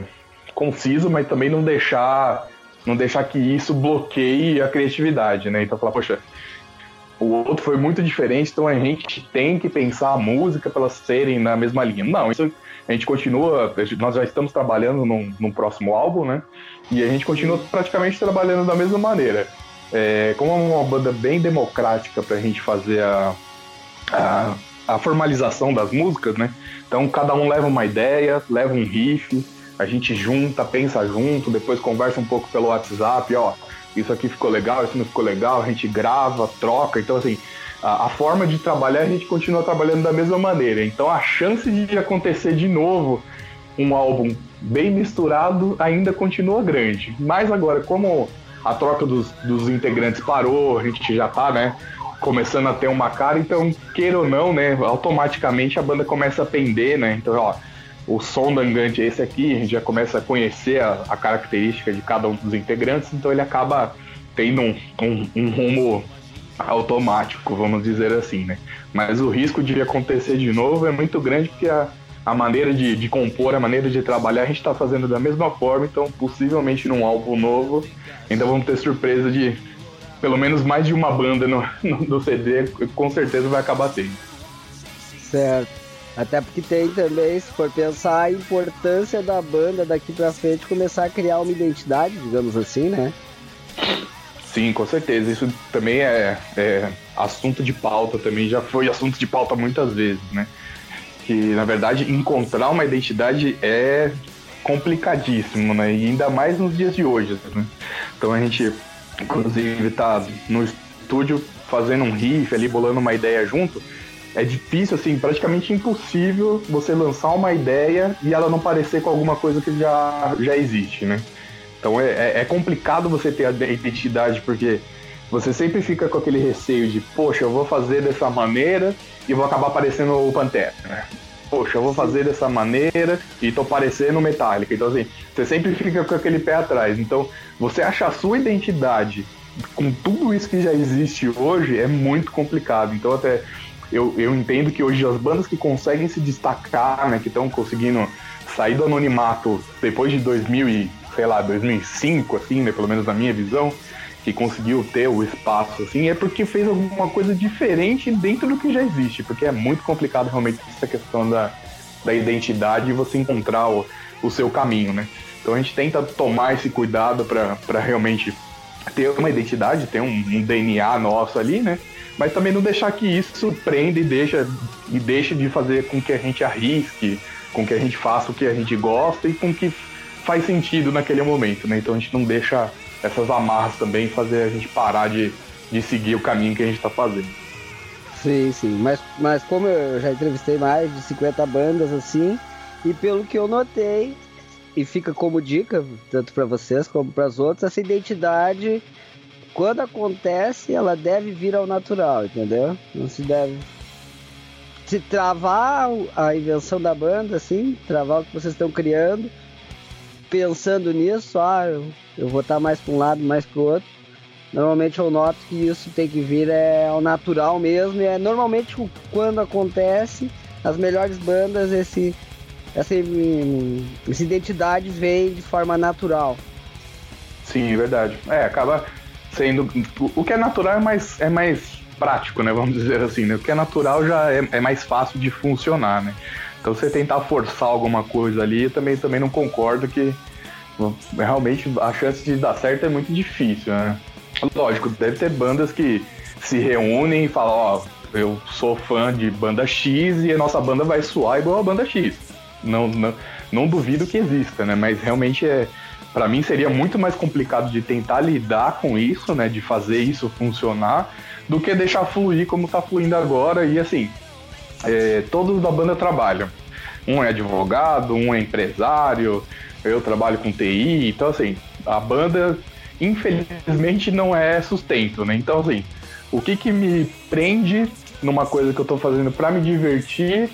conciso, mas também não deixar não deixar que isso bloqueie a criatividade, né? Então falar, poxa, o outro foi muito diferente, então a gente tem que pensar a música para elas serem na mesma linha. Não, isso a gente continua, nós já estamos trabalhando num, num próximo álbum, né? E a gente continua praticamente trabalhando da mesma maneira. É, como é uma banda bem democrática para a gente fazer a, a, a formalização das músicas, né? Então cada um leva uma ideia, leva um riff, a gente junta, pensa junto, depois conversa um pouco pelo WhatsApp, ó, isso aqui ficou legal, isso não ficou legal, a gente grava, troca. Então, assim, a, a, forma de trabalhar a gente continua trabalhando da mesma maneira. Então, a chance de acontecer de novo um álbum bem misturado ainda continua grande. Mas agora, como a troca dos, dos integrantes parou, a gente já tá, né? Começando a ter uma cara, então, queira ou não, né? Automaticamente a banda começa a pender, né? Então, ó, o som do Angante é esse aqui, a gente já começa a conhecer a, a característica de cada um dos integrantes, então ele acaba tendo um, um, um, rumo automático, vamos dizer assim, né? Mas o risco de acontecer de novo é muito grande porque a, a maneira de, de compor, a maneira de trabalhar, a gente está fazendo da mesma forma, então possivelmente num álbum novo ainda vamos ter surpresa de pelo menos mais de uma banda no, no, no CD, com certeza vai acabar tendo. Certo. Até porque tem também, se for pensar, a importância da banda daqui pra frente começar a criar uma identidade, digamos assim, né? Sim, com certeza. Isso também é, é assunto de pauta, também já foi assunto de pauta muitas vezes, né? Que na verdade encontrar uma identidade é complicadíssimo, né? E ainda mais nos dias de hoje, né? Então a gente, inclusive, tá no estúdio fazendo um riff ali, bolando uma ideia junto é difícil, assim, praticamente impossível você lançar uma ideia e ela não parecer com alguma coisa que já, já existe, né? Então é, é, é complicado você ter a identidade, porque você sempre fica com aquele receio de, poxa, eu vou fazer dessa maneira e vou acabar parecendo o Pantera, né? Poxa, eu vou fazer dessa maneira e tô parecendo Metallica. Então, assim, você sempre fica com aquele pé atrás. Então, você achar a sua identidade com tudo isso que já existe hoje é muito complicado. Então, até eu, eu entendo que hoje as bandas que conseguem se destacar, né, que estão conseguindo sair do anonimato depois de 2000 e, sei lá, 2005, assim, né, pelo menos na minha visão, que conseguiu ter o espaço, assim, é porque fez alguma coisa diferente dentro do que já existe, porque é muito complicado realmente essa questão da, da identidade e você encontrar o, o seu caminho, né? Então a gente tenta tomar esse cuidado para realmente ter uma identidade, ter um, um DNA nosso ali, né? Mas também não deixar que isso prenda e deixa e deixe de fazer com que a gente arrisque, com que a gente faça o que a gente gosta e com que faz sentido naquele momento, né? Então a gente não deixa essas amarras também fazer a gente parar de, de seguir o caminho que a gente está fazendo. Sim, sim, mas, mas como eu já entrevistei mais de 50 bandas assim, e pelo que eu notei, e fica como dica, tanto para vocês como para as outras, essa identidade quando acontece, ela deve vir ao natural, entendeu? Não se deve se travar a invenção da banda, assim, travar o que vocês estão criando, pensando nisso, ah, eu, eu vou estar mais para um lado, mais para o outro. Normalmente eu noto que isso tem que vir é, ao natural mesmo, e é normalmente quando acontece, as melhores bandas, esse, essa, essa identidade vem de forma natural. Sim, é verdade. É, acaba sendo. O que é natural é mais, é mais prático, né? Vamos dizer assim, né? O que é natural já é, é mais fácil de funcionar, né? Então você tentar forçar alguma coisa ali, eu também, também não concordo que realmente a chance de dar certo é muito difícil, né? Lógico, deve ter bandas que se reúnem e falam, ó, oh, eu sou fã de banda X e a nossa banda vai soar igual a banda X. Não, não, não duvido que exista, né? Mas realmente é, para mim seria muito mais complicado de tentar lidar com isso, né, de fazer isso funcionar, do que deixar fluir como está fluindo agora. E assim, é, todos da banda trabalham. Um é advogado, um é empresário, eu trabalho com TI, então assim, a banda infelizmente não é sustento, né? Então assim, O que que me prende numa coisa que eu tô fazendo pra me divertir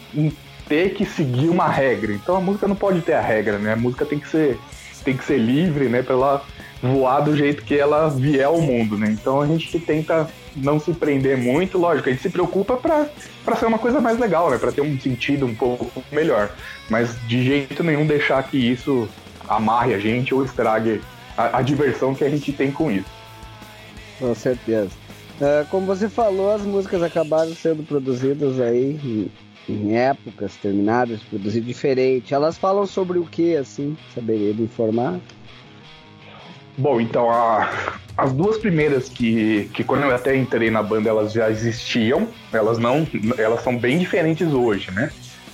ter que seguir uma regra? Então a música não pode ter a regra, né? A música tem que ser, tem que ser livre, né? Pra ela voar do jeito que ela vier ao mundo, né? Então a gente tenta não se prender muito, lógico, a gente se preocupa pra ser uma coisa mais legal, né? Pra ter um sentido um pouco melhor. Mas de jeito nenhum deixar que isso amarre a gente ou estrague a, a diversão que a gente tem com isso. Com certeza. Ah, como você falou, as músicas acabaram sendo produzidas aí em, épocas terminadas, produzir diferente. Elas falam sobre o que, assim? Saberia me informar? Bom, então a- as duas primeiras que, que quando eu até entrei na banda elas já existiam, elas não, elas são bem diferentes hoje, né?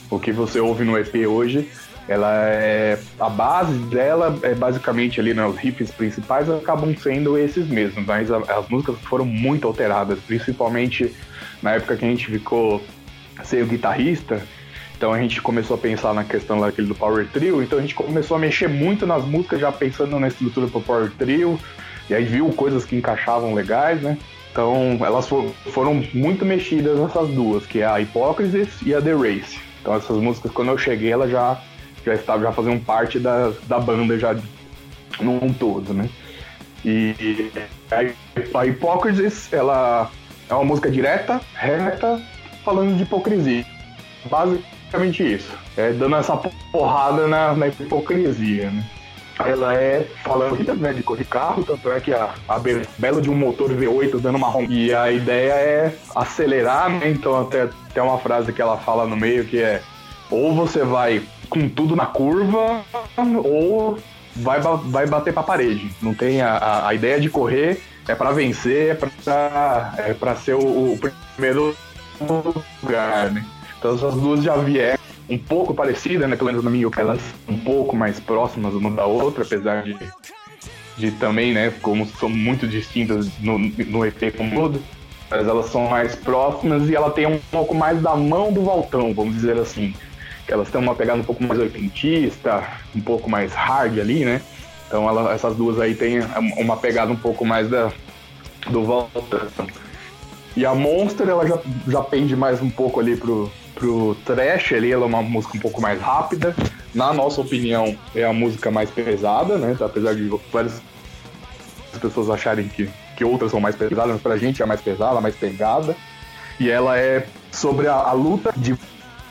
O que você ouve no EP hoje, ela é a base dela é basicamente ali nos riffs principais acabam sendo esses mesmos, mas a- as músicas foram muito alteradas, principalmente na época que a gente ficou sem o guitarrista. Então a gente começou a pensar na questão daquele do Power Trio, então a gente começou a mexer muito nas músicas, já pensando na estrutura pro Power Trio, e aí viu coisas que encaixavam legais, né? Então elas fo- foram muito mexidas essas duas, que é a Hypocrisy e a The Race. Então essas músicas, quando eu cheguei, elas já, já estavam, já faziam parte da, da banda já num todo, né? E a, Hypocrisy, ela é uma música direta, reta, falando de hipocrisia. Basicamente isso. É dando essa porrada na, na hipocrisia, né? Ela é falando né, de correr carro, tanto é que a, a be- bela de um motor V8 dando uma rom- E a ideia é acelerar, né? Então até tem uma frase que ela fala no meio que é ou você vai com tudo na curva, ou vai, vai bater pra parede. Não tem a, a, ideia de correr é pra vencer, é pra, é pra ser o, o primeiro lugar, né? Então essas duas já vieram um pouco parecidas, né? Pelo menos minha opinião, elas um pouco mais próximas uma da outra, apesar de, de também, né? Como são muito distintas no, no EP como todo, mas elas são mais próximas e ela tem um pouco mais da mão do Valtão, vamos dizer assim. Que elas têm uma pegada um pouco mais oitentista, um pouco mais hard ali, né? Então ela- essas duas aí têm uma pegada um pouco mais da, do Valtão. E a Monster, ela já, já pende mais um pouco ali pro, pro trash ali, ela é uma música um pouco mais rápida. Na nossa opinião, é a música mais pesada, né? Apesar de várias pessoas acharem que, que outras são mais pesadas, mas pra gente é mais pesada, mais pegada. E ela é sobre a, a luta de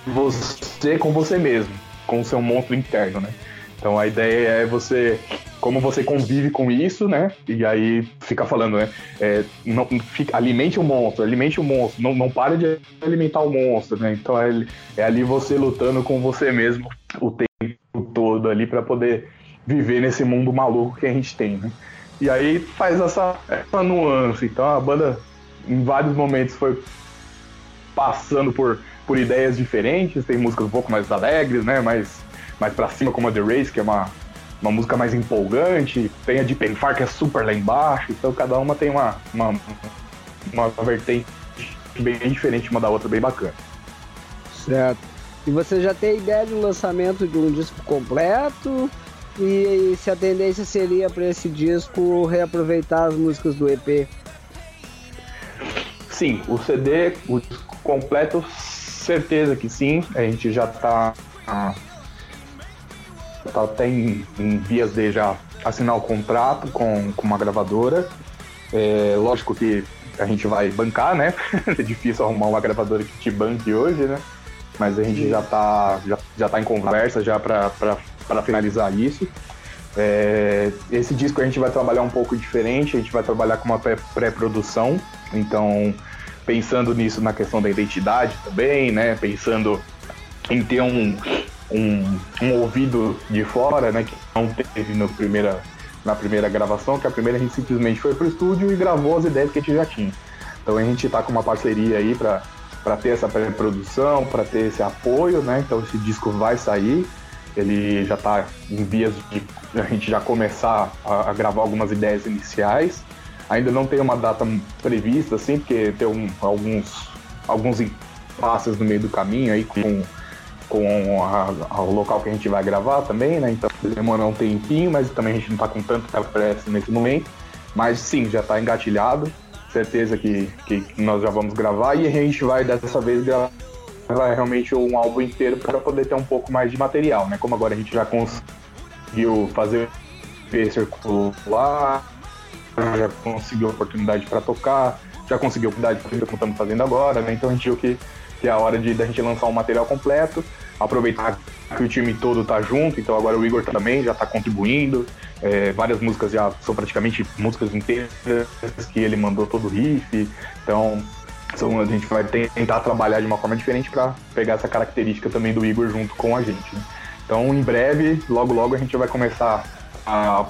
você com você mesmo, com o seu monstro interno, né? Então a ideia é você, como você convive com isso, né? E aí fica falando, né? É, não, fica- alimente o monstro, alimente o monstro, não, não pare de alimentar o monstro, né? Então é, é ali você lutando com você mesmo o tempo todo ali para poder viver nesse mundo maluco que a gente tem, né? E aí faz essa, essa nuance. Então a banda em vários momentos foi passando por, por ideias diferentes, tem músicas um pouco mais alegres, né? Mais, mais pra cima, como a The Race, que é uma, uma música mais empolgante, tem a de Penfar, que é super lá embaixo, então cada uma tem uma, uma, uma vertente bem diferente uma da outra, bem bacana. Certo. E você já tem ideia de um lançamento de um disco completo? E se a tendência seria para esse disco reaproveitar as músicas do EP? Sim, o CD, o disco completo, certeza que sim. A gente já tá, ah, tá até em, em vias de já assinar o contrato com, com uma gravadora. É, lógico que a gente vai bancar, né? é difícil arrumar uma gravadora que te banque hoje, né? Mas a gente já tá, já, já tá em conversa já para finalizar isso. É, esse disco a gente vai trabalhar um pouco diferente, a gente vai trabalhar com uma pré- pré-produção, então pensando nisso na questão da identidade também, né? Pensando em ter um, um, um ouvido de fora, né? Que não teve no primeira, na primeira gravação, que a primeira a gente simplesmente foi pro estúdio e gravou as ideias que a gente já tinha. Então a gente tá com uma parceria aí para para ter essa pré-produção, para ter esse apoio, né? Então esse disco vai sair, ele já está em vias de a gente já começar a, a gravar algumas ideias iniciais. Ainda não tem uma data prevista, assim, porque tem um- alguns, alguns impasses no meio do caminho aí com, com a- o local que a gente vai gravar também, né? Então demora um tempinho, mas também a gente não está com tanta pressa nesse momento. Mas sim, já está engatilhado. certeza que, que nós já vamos gravar e a gente vai dessa vez gravar realmente um álbum inteiro para poder ter um pouco mais de material, né? Como agora a gente já conseguiu fazer o circular, já conseguiu oportunidade para tocar, já conseguiu oportunidade para fazer como estamos fazendo agora, né? Então a gente viu que, que é a hora de da gente lançar um material completo, aproveitar que o time todo tá junto, então agora o Igor também já está contribuindo, é, várias músicas já são praticamente músicas inteiras que ele mandou todo o riff, então então, a gente vai tentar trabalhar de uma forma diferente para pegar essa característica também do Igor junto com a gente. Né? Então, em breve, logo logo a gente vai começar a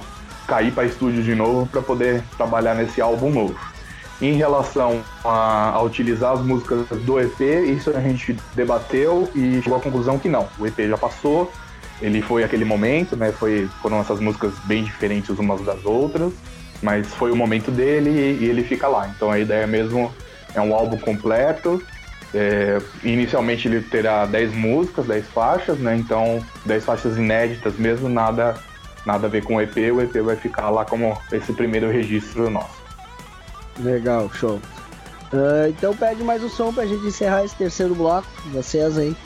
cair para estúdio de novo para poder trabalhar nesse álbum novo. Em relação a, a, utilizar as músicas do EP, isso a gente debateu e chegou à conclusão que não. O EP já passou, ele foi aquele momento, né? Foi, foram essas músicas bem diferentes umas das outras, mas foi o momento dele e, e ele fica lá. Então a ideia mesmo é um álbum completo. É, inicialmente ele terá 10 músicas, 10 faixas, né? Então 10 faixas inéditas mesmo, nada, nada a ver com o EP. O EP vai ficar lá como esse primeiro registro nosso. Legal, show. Uh, então pede mais um som pra gente encerrar esse terceiro bloco. Vocês aí.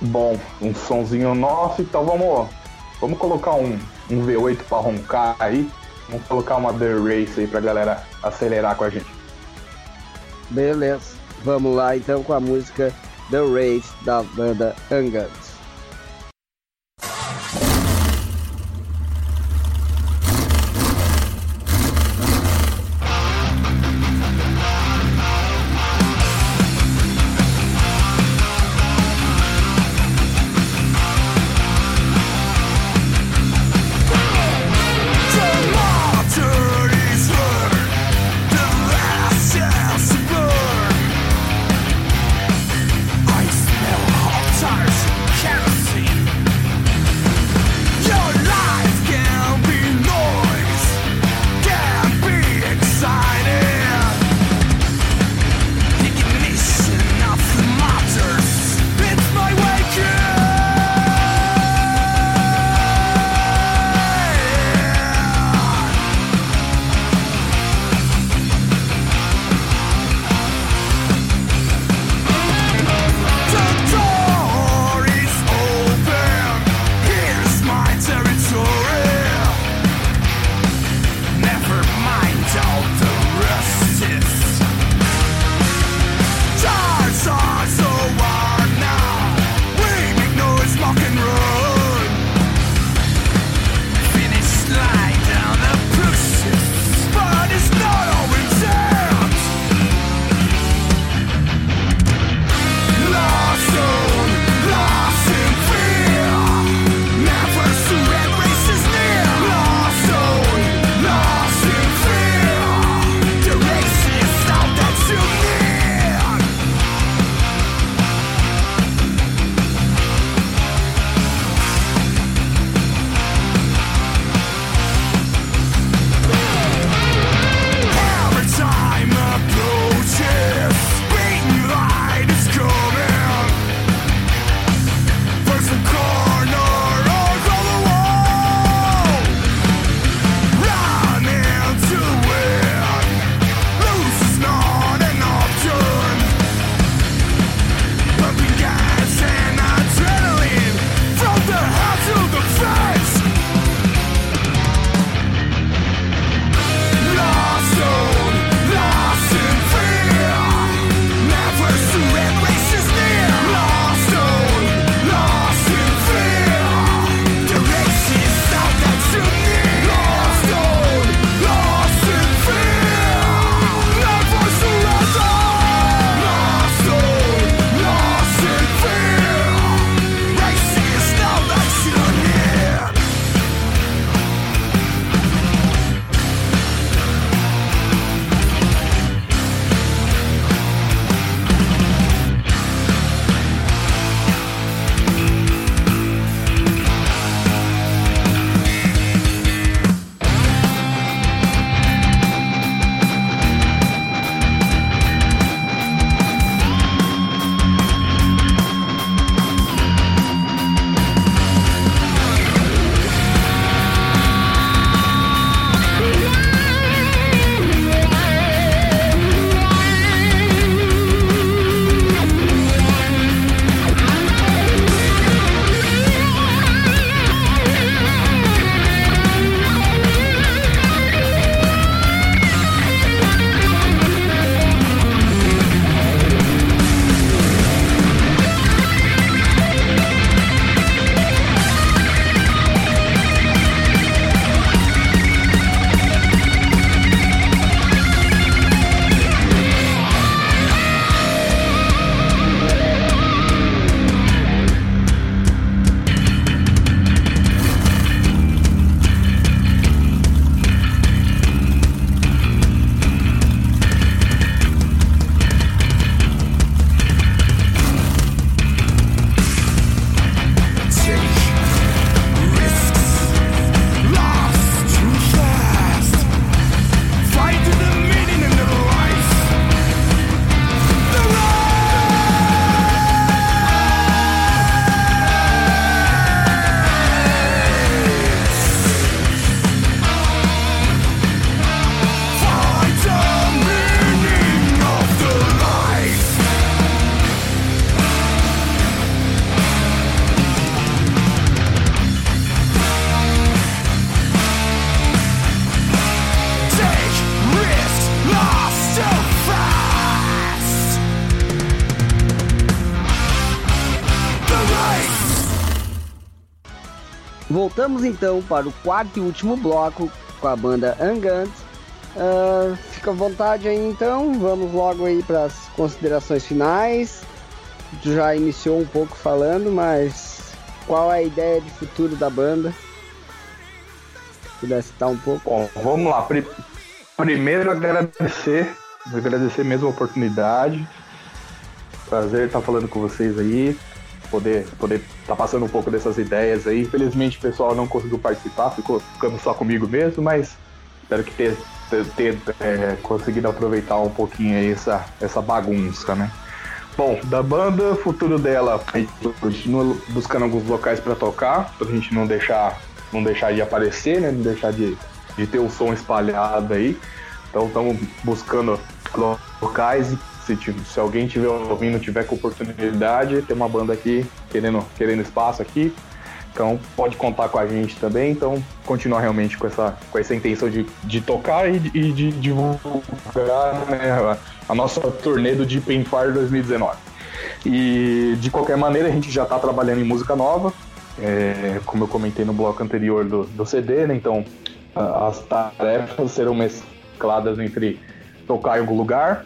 Bom, um sonzinho nosso, então vamos, vamos colocar um, um V8 pra roncar aí. Vamos colocar uma The Race aí pra galera acelerar com a gente. Beleza. Vamos lá então com a música The Race da banda Angus. Voltamos então para o quarto e último bloco com a banda Angant. Uh, fica à vontade aí então, vamos logo aí para as considerações finais. Já iniciou um pouco falando, mas qual é a ideia de futuro da banda? Se puder citar um pouco. Bom, vamos lá. Pri- Primeiro agradecer, agradecer mesmo a oportunidade. Prazer estar falando com vocês aí, poder poder estar passando um pouco dessas ideias aí. Infelizmente o pessoal não conseguiu participar, ficou ficando só comigo mesmo, mas espero que ter, ter, ter, é, conseguido aproveitar um pouquinho essa, essa bagunça, né? Bom, da banda, futuro dela, a gente continua buscando alguns locais para tocar, pra gente não deixar, não deixar de aparecer, né? Não deixar de, de ter o som espalhado aí. Então estamos buscando locais se, se alguém tiver ouvindo, tiver com oportunidade, tem uma banda aqui querendo, querendo espaço aqui. Então pode contar com a gente também. Então continuar realmente com essa, com essa intenção de, de tocar e, de- e de divulgar né, a, a nossa turnê do Deep in Fire 2019. E de qualquer maneira a gente já está trabalhando em música nova. É, como eu comentei no bloco anterior do, do CD, né? Então as tarefas serão mescladas entre tocar em algum lugar,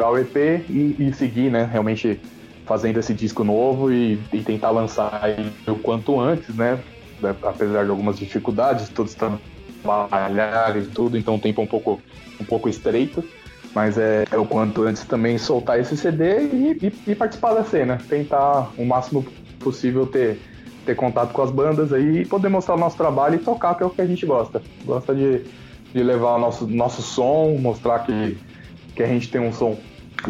tocar o EP e, e seguir, né? Realmente fazendo esse disco novo e, e tentar lançar o quanto antes, né? Apesar de algumas dificuldades, todos trabalhar e tudo, então o tempo é um pouco, um pouco estreito. Mas é, é o quanto antes também soltar esse CD e, e- e participar da cena. Tentar o máximo possível ter, ter contato com as bandas aí e poder mostrar o nosso trabalho e tocar, que é o que a gente gosta. Gosta de, de levar o nosso, nosso som, mostrar que, que a gente tem um som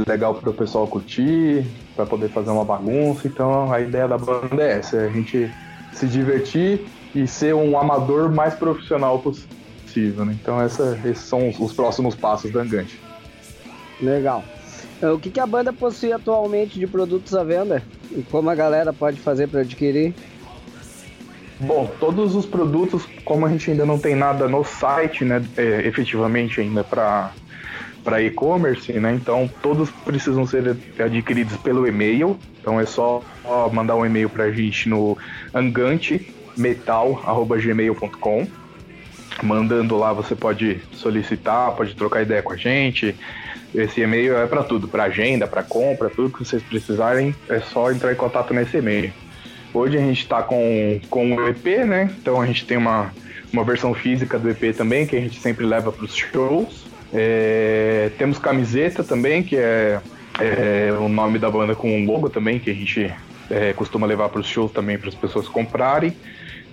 legal para o pessoal curtir, para poder fazer uma bagunça. Então a ideia da banda é essa, é a gente se divertir e ser um amador mais profissional possível. Né? Então essa, esses são os, os próximos passos da Angante. Legal. Uh, O que, que a banda possui atualmente de produtos à venda? E como a galera pode fazer para adquirir? Bom, todos os produtos, como a gente ainda não tem nada no site, né, é, efetivamente ainda para para e-commerce, né? Então todos precisam ser adquiridos pelo e-mail. Então é só mandar um e-mail para a gente no angantemetal@gmail.com. Mandando lá você pode solicitar, pode trocar ideia com a gente. Esse e-mail é para tudo, para agenda, para compra, tudo que vocês precisarem, é só entrar em contato nesse e-mail. Hoje a gente está com, com o EP, né? Então a gente tem uma, uma versão física do EP também, que a gente sempre leva para os shows. É, temos camiseta também, que é, é o nome da banda com um logo também, que a gente é, costuma levar para os shows também para as pessoas comprarem.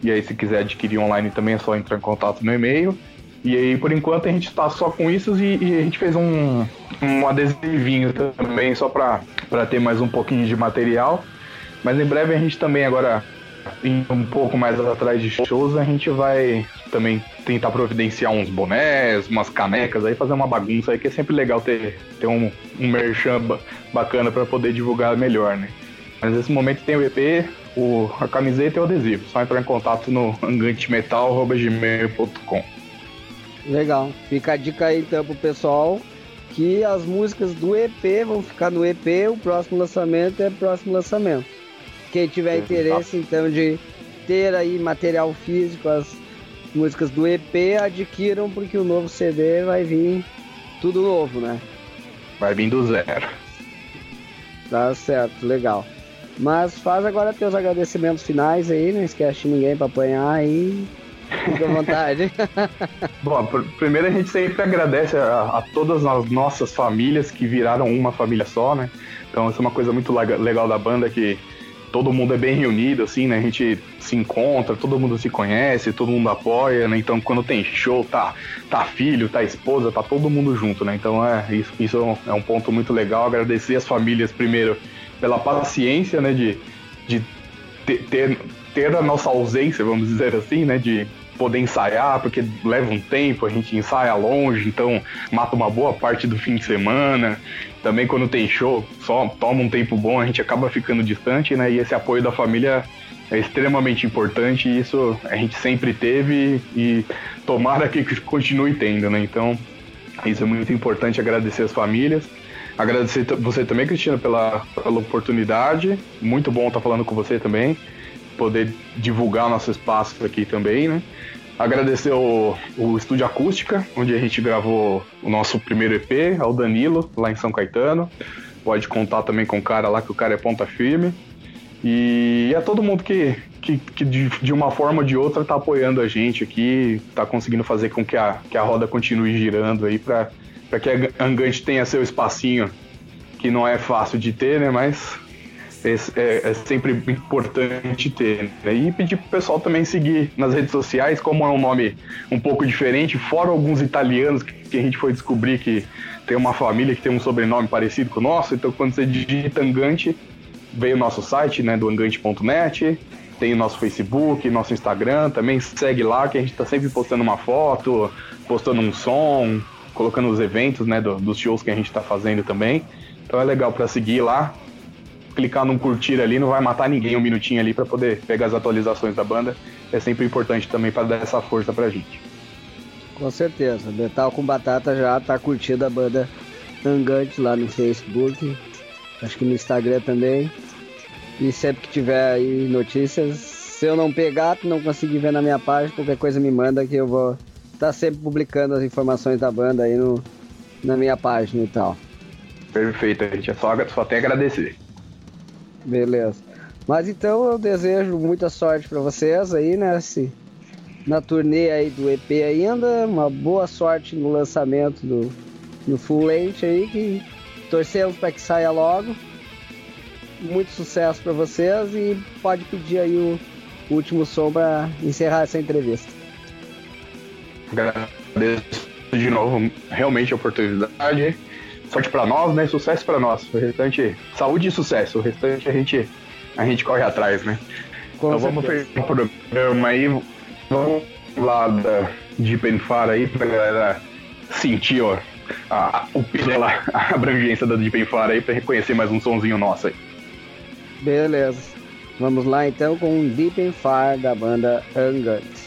E aí, se quiser adquirir online também, é só entrar em contato no e-mail. E aí, por enquanto, a gente está só com isso e, e a gente fez um, um adesivinho também, só para ter mais um pouquinho de material. Mas em breve a gente também agora, um pouco mais atrás de shows, a gente vai também tentar providenciar uns bonés, umas canecas aí, fazer uma bagunça aí, que é sempre legal ter, ter um, um merchan ba- bacana para poder divulgar melhor, né? Mas nesse momento tem o EP, o, a camiseta e o adesivo. Só entrar em contato no angantemetal.gmail.com. Legal. Fica a dica aí então pro pessoal que as músicas do EP vão ficar no EP, o próximo lançamento é próximo lançamento. Quem tiver interesse então de ter aí material físico, as músicas do EP adquiram porque o novo CD vai vir tudo novo, né? Vai vir do zero. Tá certo, legal. Mas faz agora teus agradecimentos finais aí, não esquece ninguém pra apanhar aí. Fica à vontade. Bom, pr- primeiro a gente sempre agradece a, a todas as nossas famílias que viraram uma família só, né? Então isso é uma coisa muito lega- legal da banda que todo mundo é bem reunido, assim, né? A gente se encontra, todo mundo se conhece, todo mundo apoia, né? Então quando tem show, tá, tá filho, tá esposa, tá todo mundo junto, né? Então é isso, isso é um- é ponto muito legal. Agradecer as famílias primeiro pela paciência, né? De, de ter, ter a nossa ausência, vamos dizer assim, né? De poder ensaiar, porque leva um tempo, a gente ensaia longe, então mata uma boa parte do fim de semana. Também quando tem show, só toma um tempo bom, a gente acaba ficando distante, né? E esse apoio da família é extremamente importante e isso a gente sempre teve e tomara que continue tendo, né? Então, isso é muito importante agradecer as famílias. Agradecer você também, Cristina, pela, pela oportunidade. Muito bom estar falando com você também. Poder divulgar nosso espaço aqui também, né? Agradecer o, o Estúdio Acústica, onde a gente gravou o nosso primeiro EP, ao Danilo, lá em São Caetano. Pode contar também com o cara lá, que o cara é ponta firme. E a todo mundo que, que, que de, de, uma forma ou de outra tá apoiando a gente aqui, tá conseguindo fazer com que a, que a roda continue girando aí para que a Angante tenha seu espacinho, que não é fácil de ter, né? Mas é, é, é sempre importante ter. Né? E pedir pro pessoal também seguir nas redes sociais, como é um nome um pouco diferente, fora alguns italianos que, que a gente foi descobrir que tem uma família que tem um sobrenome parecido com o nosso, então quando você digita Angante, veio o nosso site, né, do angante.net, tem o nosso Facebook, nosso Instagram, também segue lá que a gente está sempre postando uma foto, postando um som, colocando os eventos, né, do, dos shows que a gente está fazendo também. Então é legal para seguir lá, clicar num curtir ali, não vai matar ninguém um minutinho ali para poder pegar as atualizações da banda. É sempre importante também para dar essa força pra gente. Com certeza, Metal com Batata já tá curtindo a banda Angante lá no Facebook, acho que no Instagram também. E sempre que tiver aí notícias, se eu não pegar, não conseguir ver na minha página, qualquer coisa me manda que eu vou estar tá sempre publicando as informações da banda aí no, na minha página e tal. Perfeito, a gente é só, só tem a agradecer. Beleza. Mas então eu desejo muita sorte para vocês aí, né? Se, na turnê aí do EP ainda, uma boa sorte no lançamento do no full length aí, que torcemos para que saia logo muito sucesso para vocês e pode pedir aí o, último som para encerrar essa entrevista. Agradeço de novo realmente a oportunidade. Sorte para nós, né? Sucesso para nós. O restante, saúde e sucesso. O restante a gente, a gente corre atrás, né? Com então vamos fechar o programa aí. Vamos lá da, de Penfar aí pra galera sentir, ó, a, o pela, a abrangência da Deep Penfar aí pra reconhecer mais um sonzinho nosso aí. Beleza. Vamos lá então com Deep Far da banda Ungut.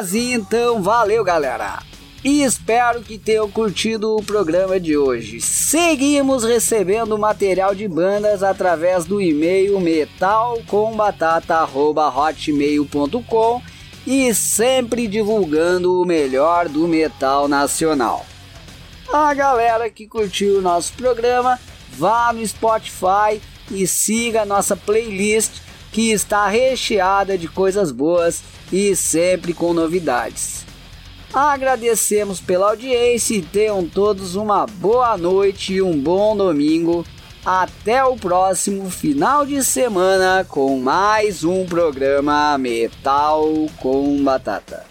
Mas então, valeu galera! E espero que tenham curtido o programa de hoje. Seguimos recebendo material de bandas através do e-mail metalcombatata.hotmail.com e sempre divulgando o melhor do metal nacional. A galera que curtiu o nosso programa, vá no Spotify e siga a nossa playlist que está recheada de coisas boas e sempre com novidades. Agradecemos pela audiência e tenham todos uma boa noite e um bom domingo. Até o próximo final de semana com mais um programa Metal com Batata.